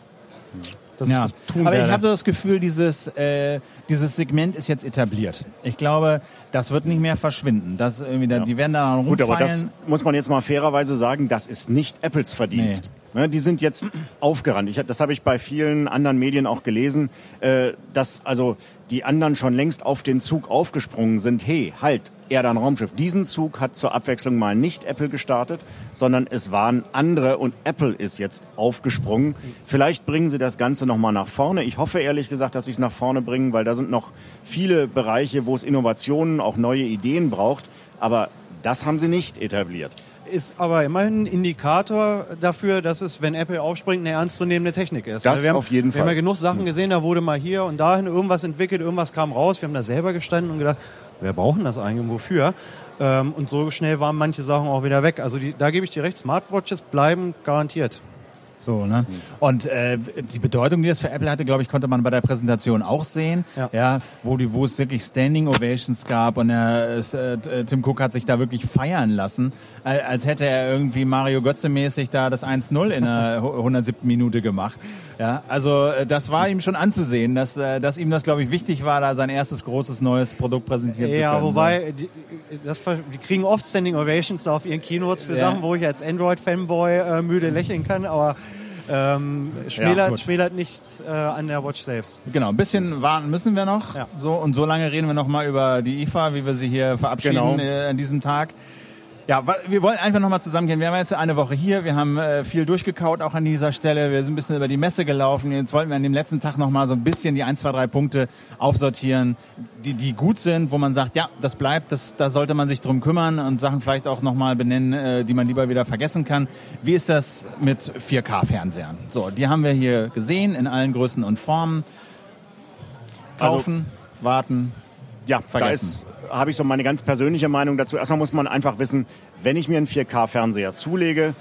dass Ja. ich das tun Aber ich werde. habe so das Gefühl, dieses, äh, dieses Segment ist jetzt etabliert. Ich glaube, das wird nicht mehr verschwinden. Das irgendwie da, Die werden da Gut, aber das muss man jetzt mal fairerweise sagen, das ist nicht Apples Verdienst. Ne, die sind jetzt aufgerannt. Ich, das habe ich bei vielen anderen Medien auch gelesen, äh, dass also die anderen schon längst auf den Zug aufgesprungen sind. Hey, halt, Erde ein Raumschiff. Diesen Zug hat zur Abwechslung mal nicht Apple gestartet, sondern es waren andere und Apple ist jetzt aufgesprungen. Vielleicht bringen sie das Ganze nochmal nach vorne. Ich hoffe ehrlich gesagt, dass sie es nach vorne bringen, weil da sind noch viele Bereiche, wo es Innovationen, auch neue Ideen braucht. Aber das haben sie nicht etabliert. ist aber immerhin ein Indikator dafür, dass es, wenn Apple aufspringt, eine ernstzunehmende Technik ist. Das wir haben, auf jeden Wir haben Fall. ja genug Sachen gesehen, da wurde mal hier und dahin irgendwas entwickelt, irgendwas kam raus. Wir haben da selber gestanden und gedacht, wer brauchen das eigentlich und wofür? Ähm, und so schnell waren manche Sachen auch wieder weg. Also die, da gebe ich dir recht, Smartwatches bleiben garantiert. So, ne? Und äh, die Bedeutung, die das für Apple hatte, glaube ich, konnte man bei der Präsentation auch sehen. Ja. wo, die, wo es wirklich Standing Ovations gab und der, es, äh, Tim Cook hat sich da wirklich feiern lassen, äh, als hätte er irgendwie Mario Götze-mäßig da das 1-0 in der 107. Minute gemacht. Ja, also äh, das war ihm schon anzusehen, dass, äh, dass ihm das, glaube ich, wichtig war, da sein erstes großes neues Produkt präsentieren zu können. Ja, wobei, die, das, die kriegen oft Standing Ovations auf ihren Keynotes für Ja. Sachen, wo ich als Android-Fanboy äh, müde lächeln kann, aber ähm, schmälert, gut. schmälert nicht äh, an der Watch selbst. Genau, ein bisschen warten müssen wir noch. Ja. So, und so lange reden wir noch mal über die IFA, wie wir sie hier verabschieden Genau. äh, an diesem Tag. Ja, wir wollen einfach noch mal zusammengehen. Wir haben jetzt eine Woche hier, wir haben äh, viel durchgekaut auch an dieser Stelle. Wir sind ein bisschen über die Messe gelaufen. Jetzt wollten wir an dem letzten Tag noch mal so ein bisschen die ein, zwei, drei Punkte aufsortieren, die, die gut sind, wo man sagt, ja, das bleibt, das, da sollte man sich drum kümmern und Sachen vielleicht auch noch mal benennen, äh, die man lieber wieder vergessen kann. Wie ist das mit 4K-Fernsehern? So, die haben wir hier gesehen in allen Größen und Formen. Also- Kaufen, warten. Ja, Vergessen. Habe ich so meine ganz persönliche Meinung dazu. Erstmal muss man einfach wissen, wenn ich mir einen 4K-Fernseher zulege,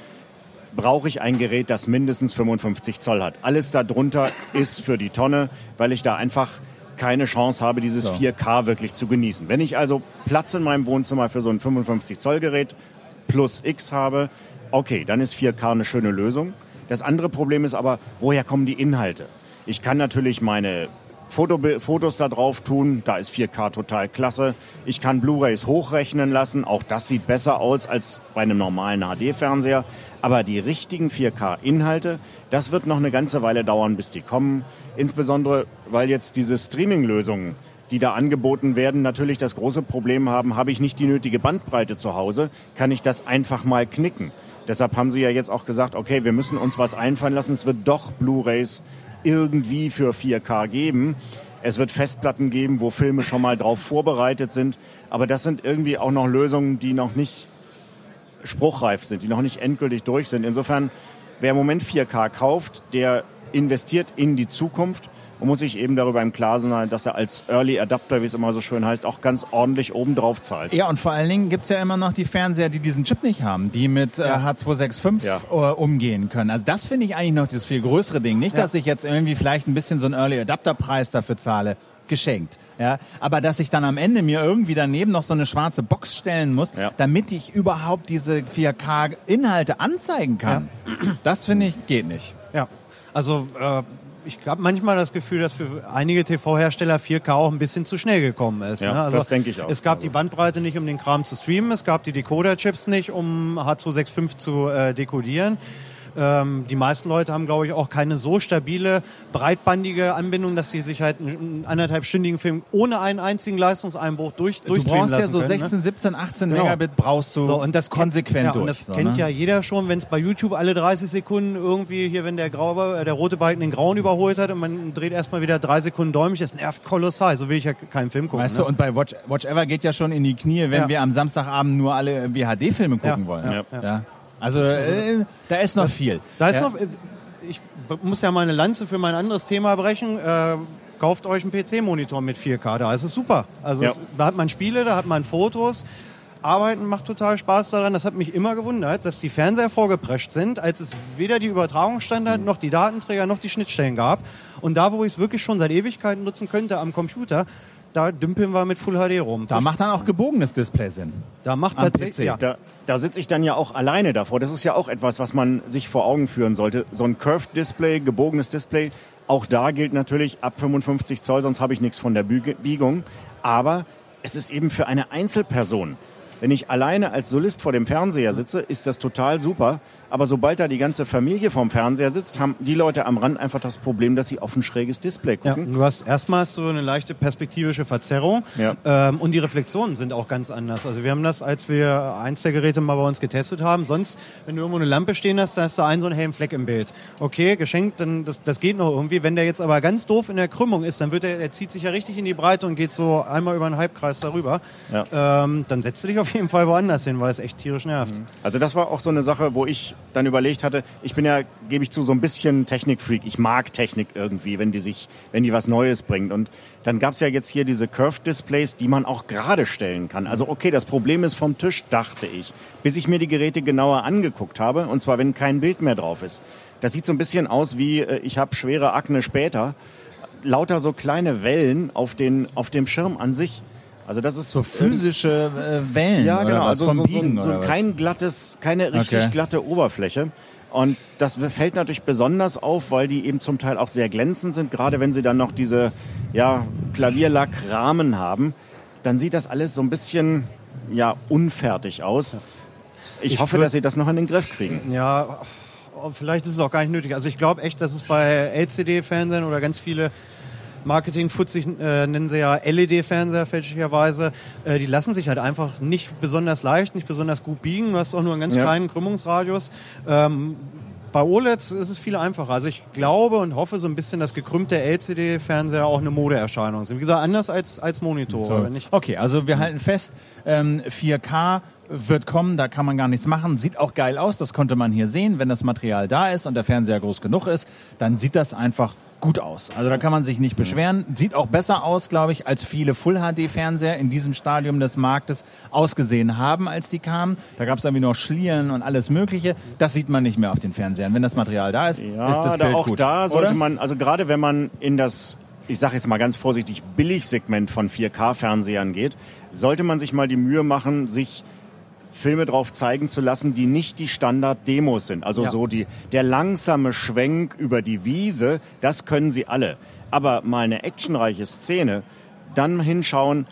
brauche ich ein Gerät, das mindestens 55 Zoll hat. Alles darunter ist für die Tonne, weil ich da einfach keine Chance habe, dieses So. 4K wirklich zu genießen. Wenn ich also Platz in meinem Wohnzimmer für so ein 55 Zoll Gerät plus X habe, okay, dann ist 4K eine schöne Lösung. Das andere Problem ist aber, woher kommen die Inhalte? Ich kann natürlich meine Foto, Fotos da drauf tun, da ist 4K total klasse. Ich kann Blu-rays hochrechnen lassen, auch das sieht besser aus als bei einem normalen HD-Fernseher. Aber die richtigen 4K-Inhalte, das wird noch eine ganze Weile dauern, bis die kommen. Insbesondere, weil jetzt diese Streaming-Lösungen, die da angeboten werden, natürlich das große Problem haben, habe ich nicht die nötige Bandbreite zu Hause, kann ich das einfach mal knicken. Deshalb haben sie ja jetzt auch gesagt, okay, wir müssen uns was einfallen lassen. Es wird doch Blu-rays irgendwie für 4K geben. Es wird Festplatten geben, wo Filme schon mal drauf vorbereitet sind. Aber das sind irgendwie auch noch Lösungen, die noch nicht spruchreif sind, die noch nicht endgültig durch sind. Insofern, wer im Moment 4K kauft, der investiert in die Zukunft und muss sich eben darüber im Klaren sein, dass er als Early Adapter, wie es immer so schön heißt, auch ganz ordentlich obendrauf zahlt. Ja, und vor allen Dingen gibt's ja immer noch die Fernseher, die diesen Chip nicht haben, die mit äh, H265 Ja. äh, umgehen können. Also das finde ich eigentlich noch das viel größere Ding. Nicht, dass ich jetzt irgendwie vielleicht ein bisschen so einen Early Adapter Preis dafür zahle, geschenkt. Ja, aber dass ich dann am Ende mir irgendwie daneben noch so eine schwarze Box stellen muss, Ja. damit ich überhaupt diese 4K Inhalte anzeigen kann. Das finde ich geht nicht. Ja, also äh, ich habe manchmal das Gefühl, dass für einige TV-Hersteller 4K auch ein bisschen zu schnell gekommen ist. Ja, ne? also das denke ich auch. Es gab Also- die Bandbreite nicht, um den Kram zu streamen, es gab die Decoder-Chips nicht, um H265 zu äh, dekodieren. Ähm, die meisten Leute haben, glaube ich, auch keine so stabile, breitbandige Anbindung, dass sie sich halt einen anderthalbstündigen Film ohne einen einzigen Leistungseinbruch durch Du brauchst ja so können, 16, 17, 18 Genau. Megabit brauchst du So, und das konsequent ja, durch. Und das so, kennt ne? ja jeder schon, wenn es bei YouTube alle 30 Sekunden irgendwie hier, wenn der graue, äh, der rote Balken den grauen überholt hat und man dreht erstmal wieder drei Sekunden däumig, das nervt kolossal. So will ich ja keinen Film gucken. Weißt ne? du, und bei Watch, Watch Ever geht ja schon in die Knie, wenn Ja. wir am Samstagabend nur alle irgendwie HD-Filme gucken Ja, wollen. ja, ja. Also äh, da ist noch viel. Da ist ja. noch, äh, ich muss ja mal eine Lanze für mein anderes Thema brechen. Äh, kauft euch einen PC-Monitor mit 4K, da ist es super. Also Ja. es, da hat man Spiele, da hat man Fotos. Arbeiten macht total Spaß daran. Das hat mich immer gewundert, dass die Fernseher vorgeprescht sind, als es weder die Übertragungsstandard noch die Datenträger noch die Schnittstellen gab. Und da, wo ich es wirklich schon seit Ewigkeiten nutzen könnte am Computer, da dümpeln wir mit Full HD rum. Da macht dann auch gebogenes Display Sinn. da macht tatsächlich, ja. Da, da sitze ich dann ja auch alleine davor. Das ist ja auch etwas, was man sich vor Augen führen sollte. So ein Curved Display, gebogenes Display, auch da gilt natürlich ab 55 Zoll, sonst habe ich nichts von der Biegung. Aber es ist eben für eine Einzelperson. Wenn ich alleine als Solist vor dem Fernseher sitze, ist das total super. Aber sobald da die ganze Familie vorm Fernseher sitzt, haben die Leute am Rand einfach das Problem, dass sie auf ein schräges Display Ja, gucken. du hast erstmal du eine leichte perspektivische Verzerrung Ja. ähm, und die Reflexionen sind auch ganz anders. Also wir haben das, als wir eins der Geräte mal bei uns getestet haben. Sonst, wenn du irgendwo eine Lampe stehen hast, da hast du einen so einen hellen Fleck im Bild. Okay, geschenkt, dann das, das geht noch irgendwie. Wenn der jetzt aber ganz doof in der Krümmung ist, dann wird er, er zieht sich ja richtig in die Breite und geht so einmal über einen Halbkreis darüber. Ja. Ähm, dann setzt du dich auf jeden Fall woanders hin, weil es echt tierisch nervt. Also das war auch so eine Sache, wo ich dann überlegt hatte, ich bin ja, gebe ich zu, so ein bisschen Technikfreak. Ich mag Technik irgendwie, wenn die sich, wenn die was Neues bringt. Und dann gab's ja jetzt hier diese Curved Displays, die man auch gerade stellen kann. Also okay, das Problem ist vom Tisch, dachte ich, bis ich mir die Geräte genauer angeguckt habe. Und zwar, wenn kein Bild mehr drauf ist. Das sieht so ein bisschen aus wie, äh, ich habe schwere Akne später. Lauter so kleine Wellen auf, den, auf dem Schirm an sich. Also das ist So physische äh, Wellen ja, genau. Also vom so, so, Biegen so was? kein glattes, keine richtig Okay. glatte Oberfläche. Und das fällt natürlich besonders auf, weil die eben zum Teil auch sehr glänzend sind. Gerade wenn sie dann noch diese ja, Klavierlackrahmen haben, dann sieht das alles so ein bisschen ja, unfertig aus. Ich, Ich hoffe, dass sie das noch in den Griff kriegen. Ja, oh, vielleicht ist es auch gar nicht nötig. Also ich glaube echt, dass es bei LCD-Fernsehern oder ganz viele Marketing-Futzig äh, nennen sie ja LED-Fernseher fälschlicherweise, äh, die lassen sich halt einfach nicht besonders leicht, nicht besonders gut biegen. Du hast auch nur einen ganz Ja. kleinen Krümmungsradius. Ähm, bei OLEDs ist es viel einfacher. Also ich glaube und hoffe so ein bisschen, dass gekrümmte LCD-Fernseher auch eine Modeerscheinung sind. Wie gesagt, anders als, als Monitore. So. Okay, also wir halten fest, ähm, 4K wird kommen, da kann man gar nichts machen. Sieht auch geil aus, das konnte man hier sehen. Wenn das Material da ist und der Fernseher groß genug ist, dann sieht das einfach gut aus. Also da kann man sich nicht beschweren. Sieht auch besser aus, glaube ich, als viele Full-HD-Fernseher in diesem Stadium des Marktes ausgesehen haben, als die kamen. Da gab es irgendwie noch Schlieren und alles Mögliche. Das sieht man nicht mehr auf den Fernsehern. Wenn das Material da ist, Ja, ist das da Bild auch gut. da sollte oder? man, also gerade wenn man in das, ich sage jetzt mal ganz vorsichtig, Billigsegment von 4K-Fernsehern geht, sollte man sich mal die Mühe machen, sich Filme drauf zeigen zu lassen, die nicht die Standard-Demos sind. Also Ja. so die, der langsame Schwenk über die Wiese, das können sie alle. Aber mal eine actionreiche Szene, dann hinschauen,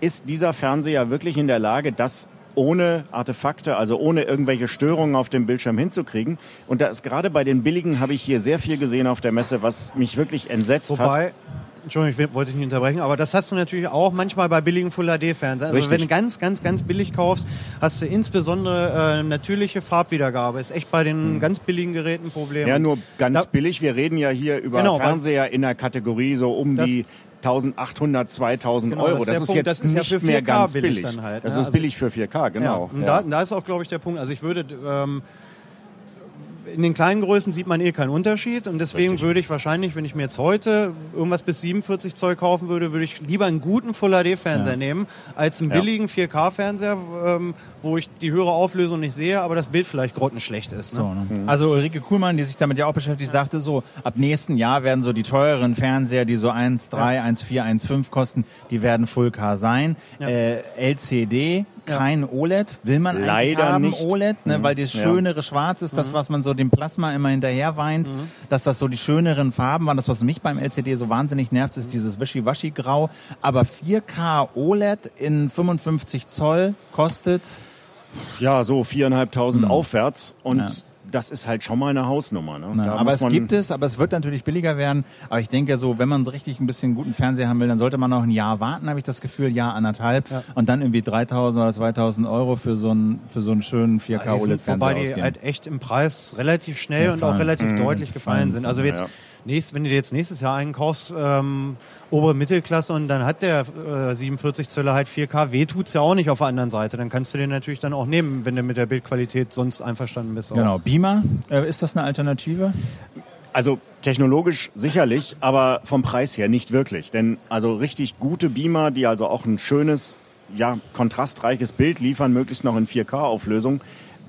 ist dieser Fernseher wirklich in der Lage, das ohne Artefakte, also ohne irgendwelche Störungen auf dem Bildschirm hinzukriegen. Und da ist gerade bei den billigen habe ich hier sehr viel gesehen auf der Messe, was mich wirklich entsetzt hat. Entschuldigung, ich wollte dich nicht unterbrechen, aber das hast du natürlich auch manchmal bei billigen Full HD-Fernsehern. Also wenn du ganz, ganz, ganz billig kaufst, hast du insbesondere äh, natürliche Farbwiedergabe. Ist echt bei den ganz billigen Geräten ein Problem. Hm. Ja, nur ganz Da- billig. Wir reden ja hier über Genau, Fernseher in der Kategorie so um Das- die 1800, 2000 Genau, Euro. das ist Das ist jetzt Das ist ja nicht für mehr 4K ganz billig billig. halt, das ne? ist Also- billig für 4K, Ja, genau. und Ja. da, da ist auch, glaube ich, der Punkt. Also ich würde ähm, in den kleinen Größen sieht man eh keinen Unterschied und deswegen Richtig. würde ich wahrscheinlich, wenn ich mir jetzt heute irgendwas bis 47 Zoll kaufen würde, würde ich lieber einen guten Full HD Fernseher Ja. nehmen als einen Ja. billigen 4K Fernseher, ähm, wo ich die höhere Auflösung nicht sehe, aber das Bild vielleicht grottenschlecht ist. Ne? So, ne? Also Ulrike Kuhlmann, die sich damit ja auch beschäftigt, sagte so, ab nächsten Jahr werden so die teureren Fernseher, die so 1,3, 1,4, 1,5 kosten, die werden Full K sein. Ja. Äh, LCD, kein OLED, will man eigentlich Leider haben nicht. OLED, ne, weil das Ja. schönere Schwarz ist, das was man so dem Plasma immer hinterher weint, dass das so die schöneren Farben waren. Das was mich beim LCD so wahnsinnig nervt, ist dieses Wischiwaschi Grau. Aber 4K OLED in 55 Zoll kostet ja, so viereinhalbtausend Hm. aufwärts. Und Ja. Das ist halt schon mal eine Hausnummer. Ne? Na, aber es gibt es, aber es wird natürlich billiger werden. Aber ich denke so, wenn man so richtig ein bisschen guten Fernseher haben will, dann sollte man noch ein Jahr warten, habe ich das Gefühl, Jahr anderthalb ja. und dann irgendwie 3000 oder 2000 Euro für so einen für so einen schönen 4K ja, OLED-Fernseher Wobei die halt echt im Preis relativ schnell gefallen. und auch relativ mhm. deutlich gefallen sind. Also jetzt ja nächst, wenn du jetzt nächstes Jahr einen kaufst, ähm, obere Mittelklasse und dann hat der äh, 47 Zöller halt 4K, weh tut's ja auch nicht auf der anderen Seite. Dann kannst du den natürlich dann auch nehmen, wenn du mit der Bildqualität sonst einverstanden bist. Auch. Genau, Beamer, äh, ist das eine Alternative? Also technologisch sicherlich, aber vom Preis her nicht wirklich. Denn also richtig gute Beamer, die also auch ein schönes, ja, kontrastreiches Bild liefern, möglichst noch in 4K-Auflösung,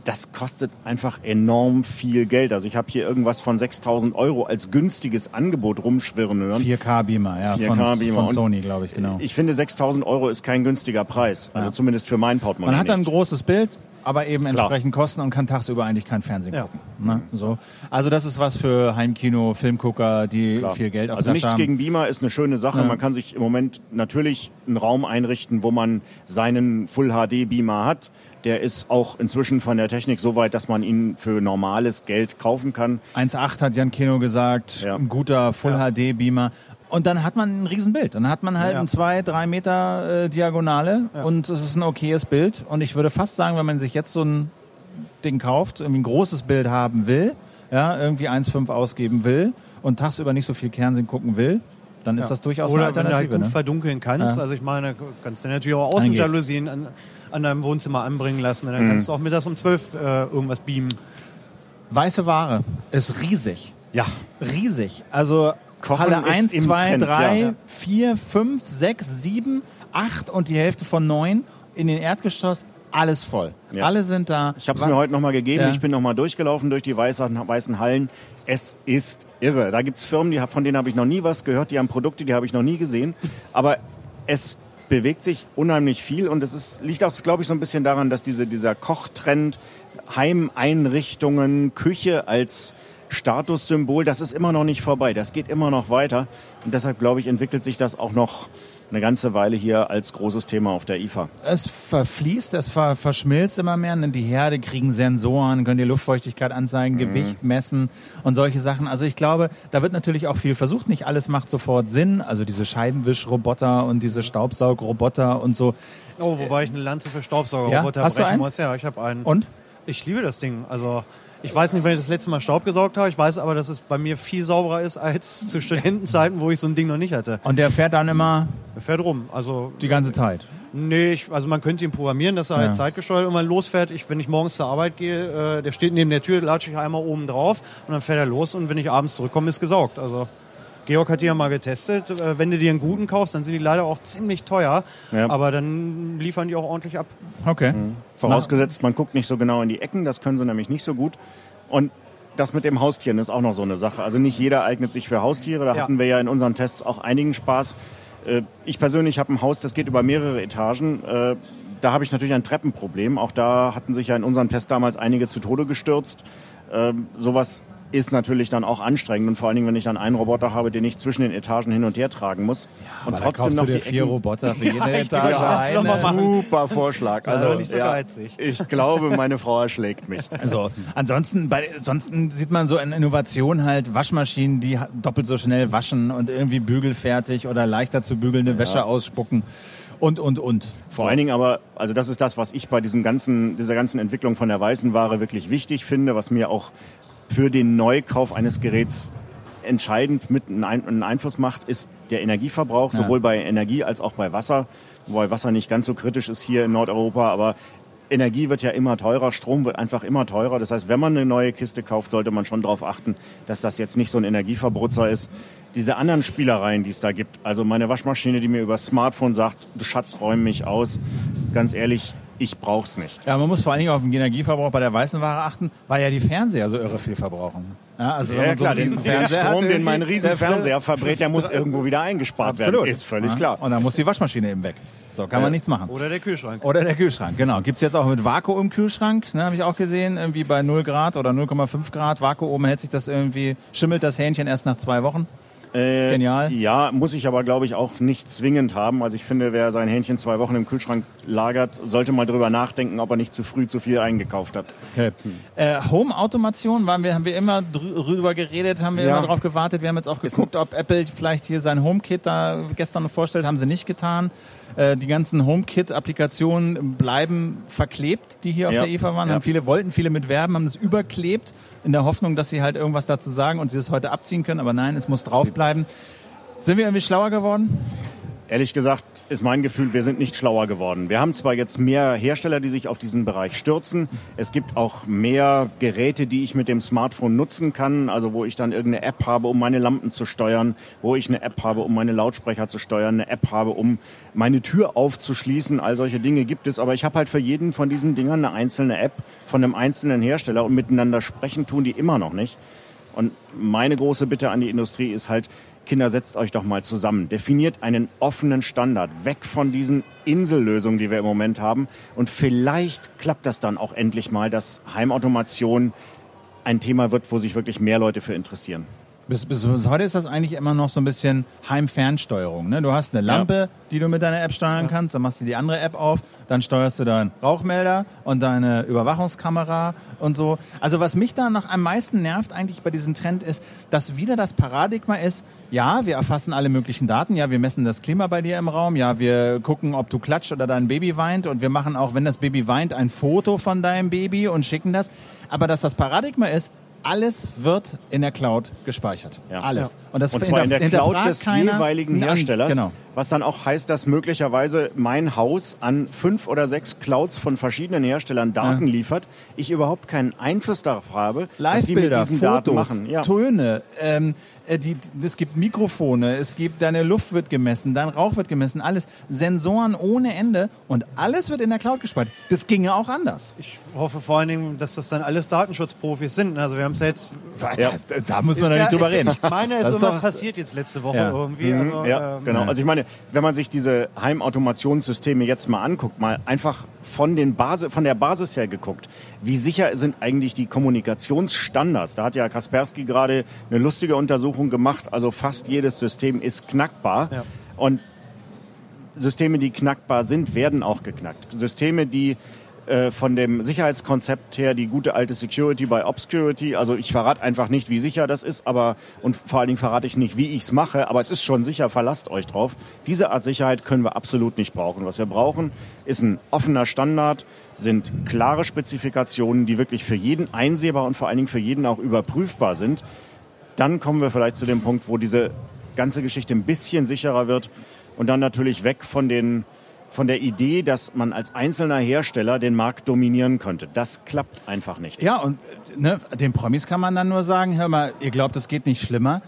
das kostet einfach enorm viel Geld. Also ich habe hier irgendwas von 6000 Euro als günstiges Angebot rumschwirren hören. 4K Beamer, ja, 4K Beamer. von, von Sony, glaube ich, genau. Ich finde 6000 Euro ist kein günstiger Preis. Also ja. zumindest für mein Portemonnaie Man hat nicht. ein großes Bild, aber eben entsprechend Klar. Kosten und kann tagsüber eigentlich kein Fernsehen ja. gucken. Ne? So. Also das ist was für Heimkino, Filmgucker, die Klar. viel Geld auf Also nichts haben. gegen Beamer ist eine schöne Sache. Ja. Man kann sich im Moment natürlich einen Raum einrichten, wo man seinen Full HD Beamer hat der ist auch inzwischen von der Technik so weit, dass man ihn für normales Geld kaufen kann. 1.8 hat Jan Kino gesagt, ja. ein guter Full ja. HD Beamer. Und dann hat man ein Riesenbild. Dann hat man halt ja. ein zwei, drei Meter äh, Diagonale ja. und es ist ein okayes Bild. Und ich würde fast sagen, wenn man sich jetzt so ein Ding kauft, irgendwie ein großes Bild haben will, ja, irgendwie 1,5 ausgeben will und tagsüber nicht so viel Fernsehen gucken will, dann ist ja. das durchaus Oder eine Alternative. Oder wenn du halt gut ne? verdunkeln kannst. Ja. Also ich meine, kannst du natürlich auch Außenjalousien an, deinem Wohnzimmer anbringen lassen. Und dann mhm. kannst du auch mittags um zwölf äh, irgendwas beamen. Weiße Ware ist riesig. Ja. Riesig. Also Kochen Halle 1, 2, 3, 4, 5, 6, 7, 8 und die Hälfte von 9 in den Erdgeschoss alles voll. Ja. Alle sind da. Ich habe es mir heute nochmal gegeben. Ja. Ich bin nochmal durchgelaufen durch die weißen, weißen Hallen. Es ist irre. Da gibt es Firmen, die, von denen habe ich noch nie was gehört. Die haben Produkte, die habe ich noch nie gesehen. Aber es bewegt sich unheimlich viel und es ist, liegt auch, glaube ich, so ein bisschen daran, dass diese, dieser Kochtrend, Heimeinrichtungen, Küche als Statussymbol, das ist immer noch nicht vorbei. Das geht immer noch weiter. Und deshalb, glaube ich, entwickelt sich das auch noch eine ganze Weile hier als großes Thema auf der IFA. Es verfließt, es ver verschmilzt immer mehr. Die Herde kriegen Sensoren, können die Luftfeuchtigkeit anzeigen, mhm. Gewicht messen und solche Sachen. Also ich glaube, da wird natürlich auch viel versucht. Nicht alles macht sofort Sinn. Also diese Scheibenwischroboter und diese Staubsaugroboter und so. Oh, wobei ich eine Lanze für Staubsaugerroboter ja? Hast brechen muss. Ja, ich habe einen. Und? Ich liebe das Ding. Also ich weiß nicht, wann ich das letzte Mal Staub gesaugt habe. Ich weiß aber, dass es bei mir viel sauberer ist als zu Studentenzeiten, wo ich so ein Ding noch nicht hatte. Und der fährt dann immer? Der fährt rum. Also die ganze Zeit. Nee, ich, also man könnte ihn programmieren, dass er halt ja. halt zeitgesteuert immer losfährt. Ich, wenn ich morgens zur Arbeit gehe, äh, der steht neben der Tür, latsche ich einmal oben drauf und dann fährt er los und wenn ich abends zurückkomme, ist gesaugt. Also Georg hat die ja mal getestet. Äh, wenn du dir einen guten kaufst, dann sind die leider auch ziemlich teuer. Ja. Aber dann liefern die auch ordentlich ab. Okay. Mhm. Vorausgesetzt, man guckt nicht so genau in die Ecken, das können sie nämlich nicht so gut. Und das mit dem Haustieren ist auch noch so eine Sache. Also nicht jeder eignet sich für Haustiere. Da ja. hatten wir ja in unseren Tests auch einigen Spaß. Äh, ich persönlich habe ein Haus, das geht über mehrere Etagen. Äh, da habe ich natürlich ein Treppenproblem. Auch da hatten sich ja in unserem Test damals einige zu Tode gestürzt. Ähm, sowas ist natürlich dann auch anstrengend und vor allen Dingen, wenn ich dann einen Roboter habe, den ich zwischen den Etagen hin und her tragen muss ja, und trotzdem noch die vier Ecken Roboter für jede ja, Etage ja, Super Vorschlag. Also nicht so ja, ich glaube, meine Frau erschlägt mich. Also ansonsten, bei, ansonsten sieht man so in Innovation halt Waschmaschinen, die doppelt so schnell waschen und irgendwie bügelfertig oder leichter zu bügelnde Wäsche ausspucken und und und. Vor so. allen Dingen aber, also das ist das, was ich bei diesem ganzen, dieser ganzen Entwicklung von der weißen Ware wirklich wichtig finde, was mir auch für den Neukauf eines Geräts entscheidend mit einen Einfluss macht, ist der Energieverbrauch, ja. sowohl bei Energie als auch bei Wasser. Wobei Wasser nicht ganz so kritisch ist hier in Nordeuropa, aber Energie wird ja immer teurer, Strom wird einfach immer teurer. Das heißt, wenn man eine neue Kiste kauft, sollte man schon darauf achten, dass das jetzt nicht so ein Energieverbrutzer ist. Diese anderen Spielereien, die es da gibt, also meine Waschmaschine, die mir über Smartphone sagt, du Schatz, räum mich aus, ganz ehrlich, ich brauch's nicht. Ja, man muss vor allen Dingen auf den Energieverbrauch bei der weißen Ware achten, weil ja die Fernseher so irre viel verbrauchen. Ja, also ja, klar, so den Strom, den mein Riesenfernseher verbrät, der muss irgendwo wieder eingespart Absolut. werden. Ist völlig ja. klar. Und dann muss die Waschmaschine eben weg. So, kann man nichts machen. Oder der Kühlschrank. Oder der Kühlschrank, genau. Gibt's jetzt auch mit Vakuum-Kühlschrank, ne, habe ich auch gesehen, irgendwie bei 0 Grad oder 0,5 Grad Vakuum hält sich das irgendwie, schimmelt das Hähnchen erst nach zwei Wochen. Äh, Genial. Ja, muss ich aber, glaube ich, auch nicht zwingend haben. Also ich finde, wer sein Hähnchen zwei Wochen im Kühlschrank lagert, sollte mal drüber nachdenken, ob er nicht zu früh zu viel eingekauft hat. Okay. Hm. Äh, Home-Automation, wir, haben wir immer drüber geredet, haben wir ja. immer drauf gewartet. Wir haben jetzt auch geguckt, ob Apple vielleicht hier sein HomeKit da gestern vorstellt, haben sie nicht getan. Äh, die ganzen HomeKit-Applikationen bleiben verklebt, die hier auf ja. der IFA waren. Ja. Haben viele wollten viele mitwerben, haben es überklebt in der Hoffnung, dass sie halt irgendwas dazu sagen und sie es heute abziehen können. Aber nein, es muss draufbleiben. Sind wir irgendwie schlauer geworden? Ehrlich gesagt ist mein Gefühl, wir sind nicht schlauer geworden. Wir haben zwar jetzt mehr Hersteller, die sich auf diesen Bereich stürzen. Es gibt auch mehr Geräte, die ich mit dem Smartphone nutzen kann. Also wo ich dann irgendeine App habe, um meine Lampen zu steuern, wo ich eine App habe, um meine Lautsprecher zu steuern, eine App habe, um meine Tür aufzuschließen. All solche Dinge gibt es. Aber ich habe halt für jeden von diesen Dingern eine einzelne App von einem einzelnen Hersteller und miteinander sprechen tun die immer noch nicht. Und meine große Bitte an die Industrie ist halt, Kinder, setzt euch doch mal zusammen. Definiert einen offenen Standard. Weg von diesen Insellösungen, die wir im Moment haben. Und vielleicht klappt das dann auch endlich mal, dass Heimautomation ein Thema wird, wo sich wirklich mehr Leute für interessieren. Bis, bis, bis, heute ist das eigentlich immer noch so ein bisschen Heimfernsteuerung. Ne? Du hast eine Lampe, ja. die du mit deiner App steuern ja. kannst, dann machst du die andere App auf, dann steuerst du deinen Rauchmelder und deine Überwachungskamera und so. Also was mich da noch am meisten nervt eigentlich bei diesem Trend ist, dass wieder das Paradigma ist, ja, wir erfassen alle möglichen Daten, ja, wir messen das Klima bei dir im Raum, ja, wir gucken, ob du klatscht oder dein Baby weint und wir machen auch, wenn das Baby weint, ein Foto von deinem Baby und schicken das. Aber dass das Paradigma ist, alles wird in der Cloud gespeichert. Ja. Alles. Ja. Und, das und zwar in der Cloud des jeweiligen Herstellers. Genau. Was dann auch heißt, dass möglicherweise mein Haus an fünf oder sechs Clouds von verschiedenen Herstellern Daten ja. liefert. Ich überhaupt keinen Einfluss darauf habe, was die mit diesen Fotos, Daten machen. Ja. Töne, ähm, äh, die, es gibt Mikrofone, es gibt, deine Luft wird gemessen, dein Rauch wird gemessen, alles. Sensoren ohne Ende und alles wird in der Cloud gespeichert. Das ginge auch anders. Ich hoffe vor allen Dingen, dass das dann alles Datenschutzprofis sind. Also wir haben es ja jetzt... Ja. Da muss man ja nicht drüber reden. Ich meine, es ist irgendwas passiert jetzt letzte Woche ja. irgendwie. Mhm. Also, ja, ähm, genau. Also ich meine, wenn man sich diese Heimautomationssysteme jetzt mal anguckt, mal einfach von, den Basis, von der Basis her geguckt, wie sicher sind eigentlich die Kommunikationsstandards? Da hat ja Kaspersky gerade eine lustige Untersuchung gemacht. Also fast jedes System ist knackbar. Ja. Und Systeme, die knackbar sind, werden auch geknackt. Systeme, die äh, von dem Sicherheitskonzept her die gute alte Security by Obscurity. Also ich verrate einfach nicht, wie sicher das ist, aber und vor allen Dingen verrate ich nicht, wie ich es mache, aber es ist schon sicher, verlasst euch drauf. Diese Art Sicherheit können wir absolut nicht brauchen. Was wir brauchen, ist ein offener Standard, sind klare Spezifikationen, die wirklich für jeden einsehbar und vor allen Dingen für jeden auch überprüfbar sind. Dann kommen wir vielleicht zu dem Punkt, wo diese ganze Geschichte ein bisschen sicherer wird und dann natürlich weg von den von der Idee, dass man als einzelner Hersteller den Markt dominieren könnte. Das klappt einfach nicht. Ja, und ne, den Promis kann man dann nur sagen, hör mal, ihr glaubt, es geht nicht schlimmer.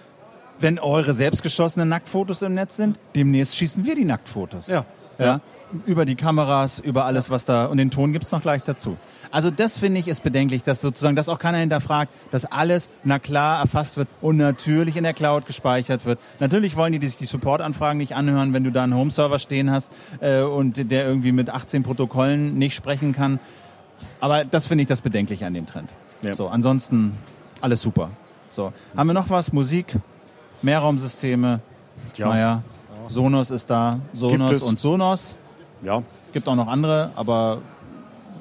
Wenn eure selbstgeschossenen Nacktfotos im Netz sind, demnächst schießen wir die Nacktfotos. Ja. ja über die Kameras, über alles, was da, und den Ton gibt's noch gleich dazu. Also das finde ich ist bedenklich, dass sozusagen, dass auch keiner hinterfragt, dass alles, na klar, erfasst wird und natürlich in der Cloud gespeichert wird. Natürlich wollen die sich die Supportanfragen nicht anhören, wenn du da einen Home-Server stehen hast äh, und der irgendwie mit 18 Protokollen nicht sprechen kann. Aber das finde ich das Bedenkliche an dem Trend. Ja. So, ansonsten alles super. So, haben wir noch was? Musik, Mehrraumsysteme. Ja. Naja, Sonos ist da, Sonos und Sonos. Ja. Gibt auch noch andere, aber.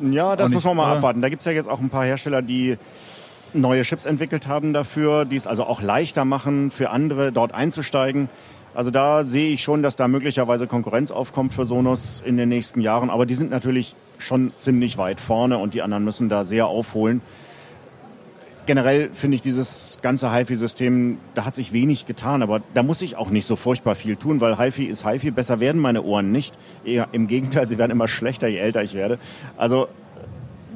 Ja, das muss man mal oder? abwarten. Da gibt es ja jetzt auch ein paar Hersteller, die neue Chips entwickelt haben dafür, die es also auch leichter machen, für andere dort einzusteigen. Also da sehe ich schon, dass da möglicherweise Konkurrenz aufkommt für Sonos in den nächsten Jahren. Aber die sind natürlich schon ziemlich weit vorne und die anderen müssen da sehr aufholen generell finde ich dieses ganze HiFi-System, da hat sich wenig getan, aber da muss ich auch nicht so furchtbar viel tun, weil HiFi ist HiFi, besser werden meine Ohren nicht. Eher im Gegenteil, sie werden immer schlechter, je älter ich werde. Also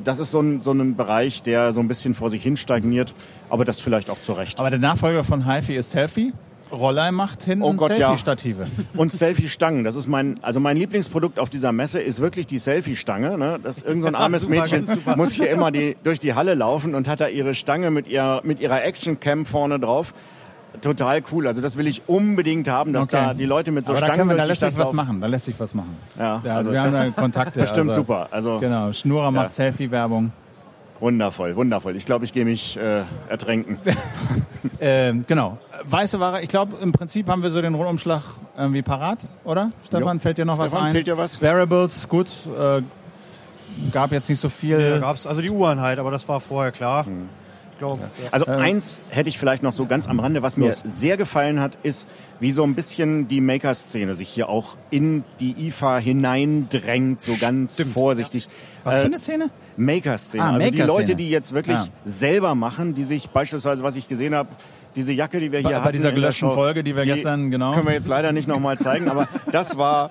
das ist so ein, so ein Bereich, der so ein bisschen vor sich hin stagniert, aber das vielleicht auch zu Recht. Aber der Nachfolger von HiFi ist Selfie? Roller macht hinten oh Gott, Selfie-Stative. Ja. Und Selfie-Stangen. Das ist mein, also mein Lieblingsprodukt auf dieser Messe ist wirklich die Selfie-Stange. Ne? Das irgend so ein armes super, Mädchen muss hier immer die, durch die Halle laufen und hat da ihre Stange mit, ihr, mit ihrer Action-Cam vorne drauf. Total cool. Also das will ich unbedingt haben, dass okay. da die Leute mit so Aber Stangen da, wir, da lässt sich was machen. Da lässt sich was machen. Ja, ja also wir haben da Kontakte. Bestimmt also, super. Also genau. Schnurrer macht Selfie-Werbung. Wundervoll, wundervoll. Ich glaube, ich gehe mich äh, ertränken. ähm, genau. Weiße Ware, ich glaube, im Prinzip haben wir so den Rundumschlag irgendwie parat, oder? Stefan, Jo. fällt dir noch was Stefan, ein? fällt dir was? Variables, gut. Äh, gab jetzt nicht so viel. Da gab's also die Uhrenheit, aber das war vorher klar. Ich glaube, Also eins hätte ich vielleicht noch so ganz am Rande, was mir Los. sehr gefallen hat, ist, wie so ein bisschen die Maker-Szene sich hier auch in die IFA hineindrängt, so ganz vorsichtig. was Äh, für eine Szene? Maker-Szene. Ah, also die Maker-Szene. Leute, die jetzt wirklich Ja. selber machen, die sich beispielsweise, was ich gesehen habe, diese Jacke, die wir hier Bei- bei hatten dieser in der gelöschten Folge, die wir gestern, genau. Können wir jetzt leider nicht nochmal zeigen, aber das war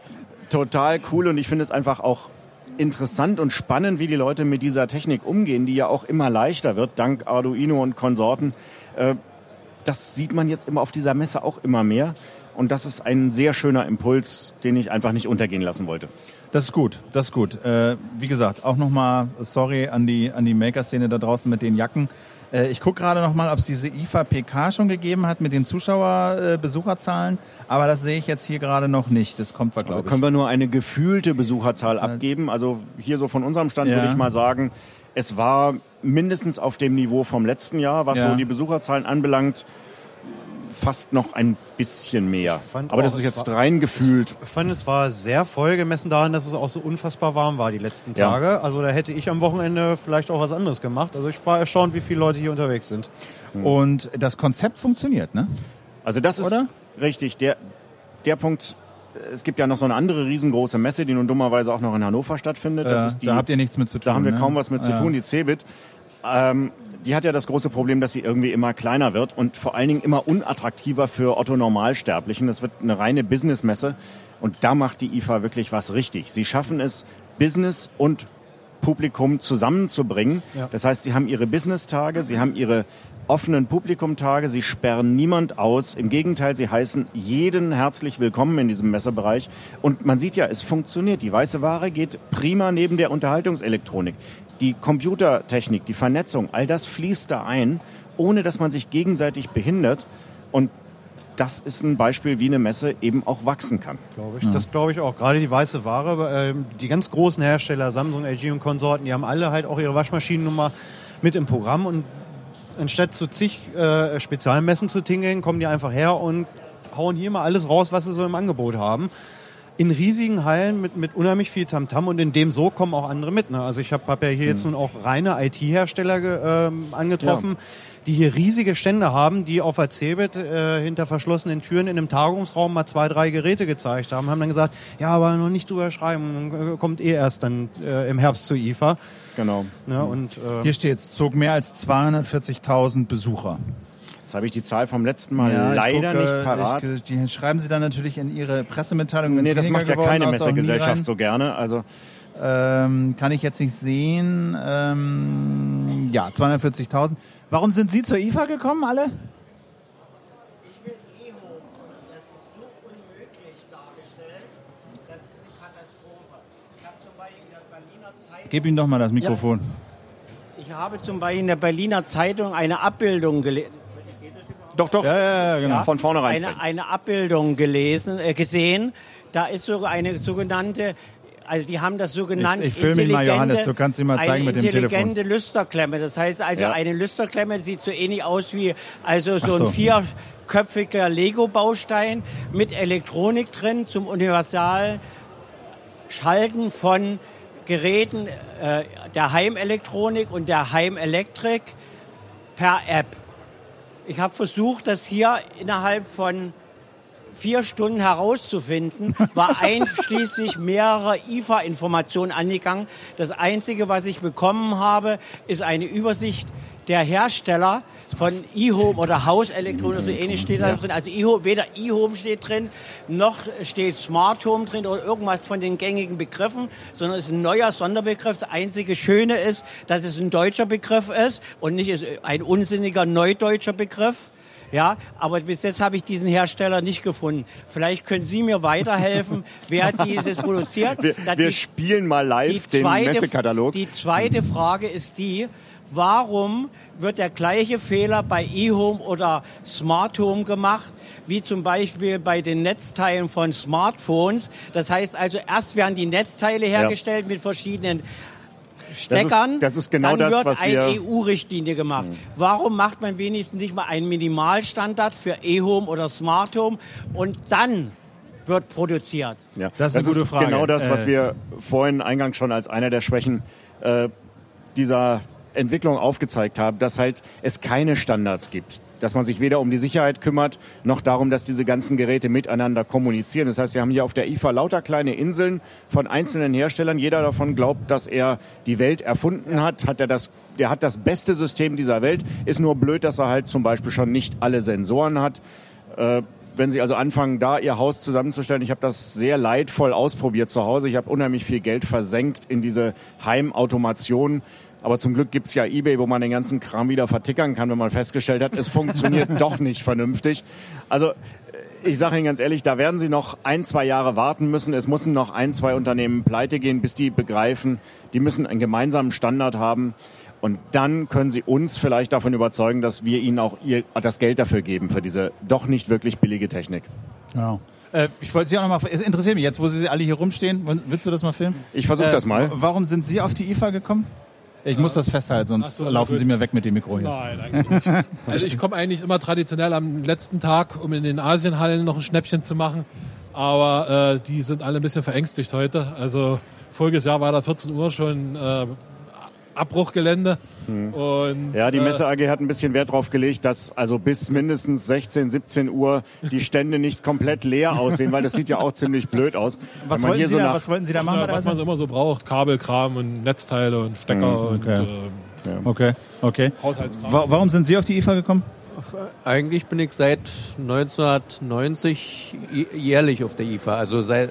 total cool und ich finde es einfach auch interessant und spannend, wie die Leute mit dieser Technik umgehen, die ja auch immer leichter wird, dank Arduino und Konsorten. Äh, Das sieht man jetzt immer auf dieser Messe auch immer mehr. Und das ist ein sehr schöner Impuls, den ich einfach nicht untergehen lassen wollte. Das ist gut, das ist gut. Äh, wie gesagt, auch nochmal sorry an die, an die Maker-Szene da draußen mit den Jacken. Äh, ich gucke gerade nochmal, ob es diese IFA PK schon gegeben hat mit den Zuschauer-Besucherzahlen, aber das sehe ich jetzt hier gerade noch nicht. Das kommt, Also glaube ich. können wir nur eine gefühlte Besucherzahl abgeben. Also hier so von unserem Stand Ja. würde ich mal sagen, es war mindestens auf dem Niveau vom letzten Jahr, was Ja. so die Besucherzahlen anbelangt, fast noch ein bisschen mehr. Fand Aber das auch, ist es jetzt war- rein gefühlt. Ich fand, es war sehr voll gemessen daran, dass es auch so unfassbar warm war die letzten Ja. Tage. Also da hätte ich am Wochenende vielleicht auch was anderes gemacht. Also ich war erstaunt, wie viele Leute hier unterwegs sind. Und das Konzept funktioniert, ne? Also das ist Oder? richtig. Der, der Punkt, es gibt ja noch so eine andere riesengroße Messe, die nun dummerweise auch noch in Hannover stattfindet. Das Äh, ist die, da habt ihr nichts mit zu tun. Da haben wir ne? kaum was mit zu Ja. tun, die Cebit. Ähm, die hat ja das große Problem, dass sie irgendwie immer kleiner wird und vor allen Dingen immer unattraktiver für Otto Normalsterblichen. Das wird eine reine Businessmesse und da macht die IFA wirklich was richtig. Sie schaffen es, Business und Publikum zusammenzubringen. Ja. Das heißt, sie haben ihre Business-Tage, sie haben ihre offenen Publikumtage, sie sperren niemand aus. Im Gegenteil, sie heißen jeden herzlich willkommen in diesem Messebereich. Und man sieht ja, es funktioniert. Die weiße Ware geht prima neben der Unterhaltungselektronik. Die Computertechnik, die Vernetzung, all das fließt da ein, ohne dass man sich gegenseitig behindert. Und das ist ein Beispiel, wie eine Messe eben auch wachsen kann. Glaube ich. Das glaube ich auch. Gerade die weiße Ware, ähm, die ganz großen Hersteller, Samsung, LG und Konsorten, die haben alle halt auch ihre Waschmaschinennummer mit im Programm und anstatt zu zig äh, Spezialmessen zu tingeln, kommen die einfach her und hauen hier mal alles raus, was sie so im Angebot haben. In riesigen Hallen mit, mit unheimlich viel Tamtam und in dem so kommen auch andere mit. Ne? Also ich habe hab ja hier jetzt nun auch reine IT-Hersteller ähm, angetroffen, die hier riesige Stände haben, die auf der Cebit äh, hinter verschlossenen Türen in einem Tagungsraum mal zwei, drei Geräte gezeigt haben, haben dann gesagt, ja, aber noch nicht drüber schreiben, äh, kommt eh erst dann äh, im Herbst zur IFA. Genau. Ne? Und äh, Hier steht es, zog mehr als 240.000 Besucher. Habe ich die Zahl vom letzten Mal Ja, leider gucke, nicht parat. Ich, die schreiben sie dann natürlich in ihre Pressemitteilung. nee, das macht ja keine Messegesellschaft so gerne. Also Ähm, kann ich jetzt nicht sehen. Ähm, ja, 240.000. Warum sind Sie zur IFA gekommen, alle? Ich will E-Home. Das ist so unmöglich dargestellt. Das ist eine Katastrophe. Ich habe zum Beispiel in der Berliner Zeitung, Gib ihm doch mal das Mikrofon. ich habe zum Beispiel in der Berliner Zeitung eine Abbildung gelesen. Doch, doch. Ja, ja, ja, genau. Von vornherein Eine, eine Abbildung gelesen, äh, gesehen. Da ist so eine sogenannte, also die haben das sogenannte Ich- ich film ihn mal, Johannes, du kannst ihn mal zeigen mit dem Telefon. intelligente Lüsterklemme. Das heißt also, Ja. eine Lüsterklemme sieht so ähnlich aus wie also so, so. ein vierköpfiger Lego-Baustein mit Elektronik drin zum universal Schalten von Geräten äh, der Heimelektronik und der Heimelektrik per App. Ich habe versucht, das hier innerhalb von vier Stunden herauszufinden, war einschließlich mehrerer IFA-Informationen angegangen. Das Einzige, was ich bekommen habe, ist eine Übersicht der Hersteller von E-Home oder Hauselektronik, so ähnlich steht da drin. Also E-Home, weder E-Home steht drin, noch steht Smart Home drin oder irgendwas von den gängigen Begriffen, sondern es ist ein neuer Sonderbegriff. Das einzige Schöne ist, dass es ein deutscher Begriff ist und nicht ein unsinniger neudeutscher Begriff. Ja, aber bis jetzt habe ich diesen Hersteller nicht gefunden. Vielleicht können Sie mir weiterhelfen, wer dieses produziert. Wir, wir die- spielen mal live den Messekatalog. die zweite Frage ist die, warum wird der gleiche Fehler bei eHome oder Smart Home gemacht, wie zum Beispiel bei den Netzteilen von Smartphones? Das heißt also, erst werden die Netzteile hergestellt mit verschiedenen Steckern, das ist genau dann das, wird was eine wir- EU-Richtlinie gemacht. Warum macht man wenigstens nicht mal einen Minimalstandard für E-Home oder Smart Home und dann wird produziert? Ja, Das ist eine gute Frage. Genau das, was Äh, wir vorhin eingangs schon als einer der Schwächen äh, dieser Entwicklung aufgezeigt haben, dass halt es keine Standards gibt. Dass man sich weder um die Sicherheit kümmert, noch darum, dass diese ganzen Geräte miteinander kommunizieren. Das heißt, wir haben hier auf der IFA lauter kleine Inseln von einzelnen Herstellern. Jeder davon glaubt, dass er die Welt erfunden hat. Hat er das, der hat das beste System dieser Welt. Ist nur blöd, dass er halt zum Beispiel schon nicht alle Sensoren hat. Äh, wenn Sie also anfangen, da Ihr Haus zusammenzustellen, ich habe das sehr leidvoll ausprobiert zu Hause. Ich habe unheimlich viel Geld versenkt in diese Heimautomation. Aber zum Glück gibt's ja eBay, wo man den ganzen Kram wieder vertickern kann, wenn man festgestellt hat, es funktioniert doch nicht vernünftig. Also äh, ich sage Ihnen ganz ehrlich, da werden Sie noch ein, zwei Jahre warten müssen. Es müssen noch ein, zwei Unternehmen pleite gehen, bis die begreifen, die müssen einen gemeinsamen Standard haben. Und dann können Sie uns vielleicht davon überzeugen, dass wir Ihnen auch ihr, das Geld dafür geben, für diese doch nicht wirklich billige Technik. Genau. Äh, ich wollte Sie auch noch mal, es interessiert mich jetzt, wo Sie alle hier rumstehen. Willst du das mal filmen? Ich versuche Äh, das mal. Warum sind Sie auf die IFA gekommen? Ich muss das festhalten, sonst so, laufen gut. Sie mir weg mit dem Mikro hier. Nein, eigentlich nicht. Also ich komme eigentlich immer traditionell am letzten Tag, um in den Asienhallen noch ein Schnäppchen zu machen. Aber äh, die sind alle ein bisschen verängstigt heute. Also voriges Jahr war da 14 Uhr schon äh, Abbruchgelände. Und, Ja, die äh, Messe AG hat ein bisschen Wert drauf gelegt, dass also bis mindestens 16, 17 Uhr die Stände nicht komplett leer aussehen, weil das sieht ja auch ziemlich blöd aus. Was wollten, Sie so da, was wollten Sie da machen? ja, was man immer so braucht, Kabelkram und Netzteile und Stecker und okay. äh, Okay, okay. Haushaltskram. Wa warum sind Sie auf die IFA gekommen? Eigentlich bin ich seit 1990 jährlich auf der IFA. Also seit,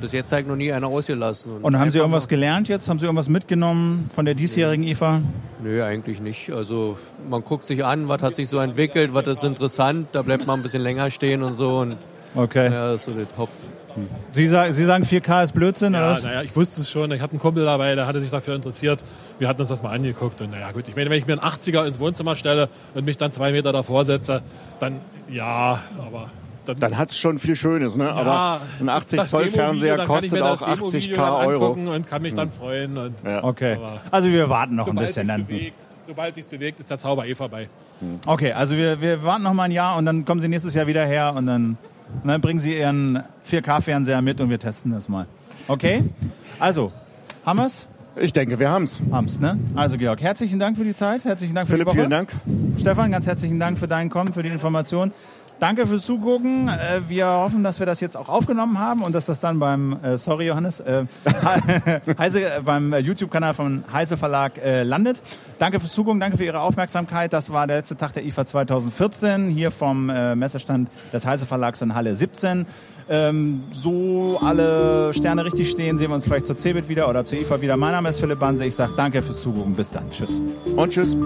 bis jetzt ich noch nie einer ausgelassen. Und haben Sie irgendwas gelernt jetzt? Haben Sie irgendwas mitgenommen von der diesjährigen IFA? Nö, eigentlich nicht. Also man guckt sich an, was hat sich so entwickelt, was ist interessant. Da bleibt man ein bisschen länger stehen und so. Und Okay. ja, das ist so das Haupt. Sie, sagen, Sie sagen 4K ist Blödsinn, oder Ja, was? naja, ich wusste es schon. Ich hatte einen Kumpel dabei, der hatte sich dafür interessiert. Wir hatten uns das mal angeguckt. Und naja, gut, ich meine, wenn ich mir einen 80er ins Wohnzimmer stelle und mich dann zwei Meter davor setze, dann ja, aber dann, dann hat's schon viel Schönes, ne? Aber ein 80 das Zoll Demo-Video, Fernseher dann kann ich kostet mir auch das Demo-Video 80k dann Euro. angucken Und kann mich dann freuen. Und Ja. Okay. Also wir warten noch ein sobald bisschen sich's dann. bewegt, sobald sich's bewegt, ist der Zauber eh vorbei. Okay, also wir, wir warten noch mal ein Jahr und dann kommen Sie nächstes Jahr wieder her und dann, und dann bringen Sie Ihren 4K-Fernseher mit und wir testen das mal. Okay? Also, haben wir's? Ich denke, wir haben's. Haben's, ne? Also Georg, herzlichen Dank für die Zeit, herzlichen Dank für Philipp, die Woche. vielen Dank. Stefan, ganz herzlichen Dank für dein Kommen, für die Information. Danke fürs Zugucken. Äh, Wir hoffen, dass wir das jetzt auch aufgenommen haben und dass das dann beim, äh, sorry Johannes, äh, Heise, äh, beim äh, YouTube-Kanal von Heise Verlag äh, landet. Danke fürs Zugucken, danke für Ihre Aufmerksamkeit. Das war der letzte Tag der IFA 2014 hier vom äh, Messestand des Heise Verlags in Halle 17. Ähm, so alle Sterne richtig stehen, sehen wir uns vielleicht zur CeBIT wieder oder zur IFA wieder. Mein Name ist Philipp Banse. Ich sage danke fürs Zugucken. Bis dann. Tschüss. Und tschüss.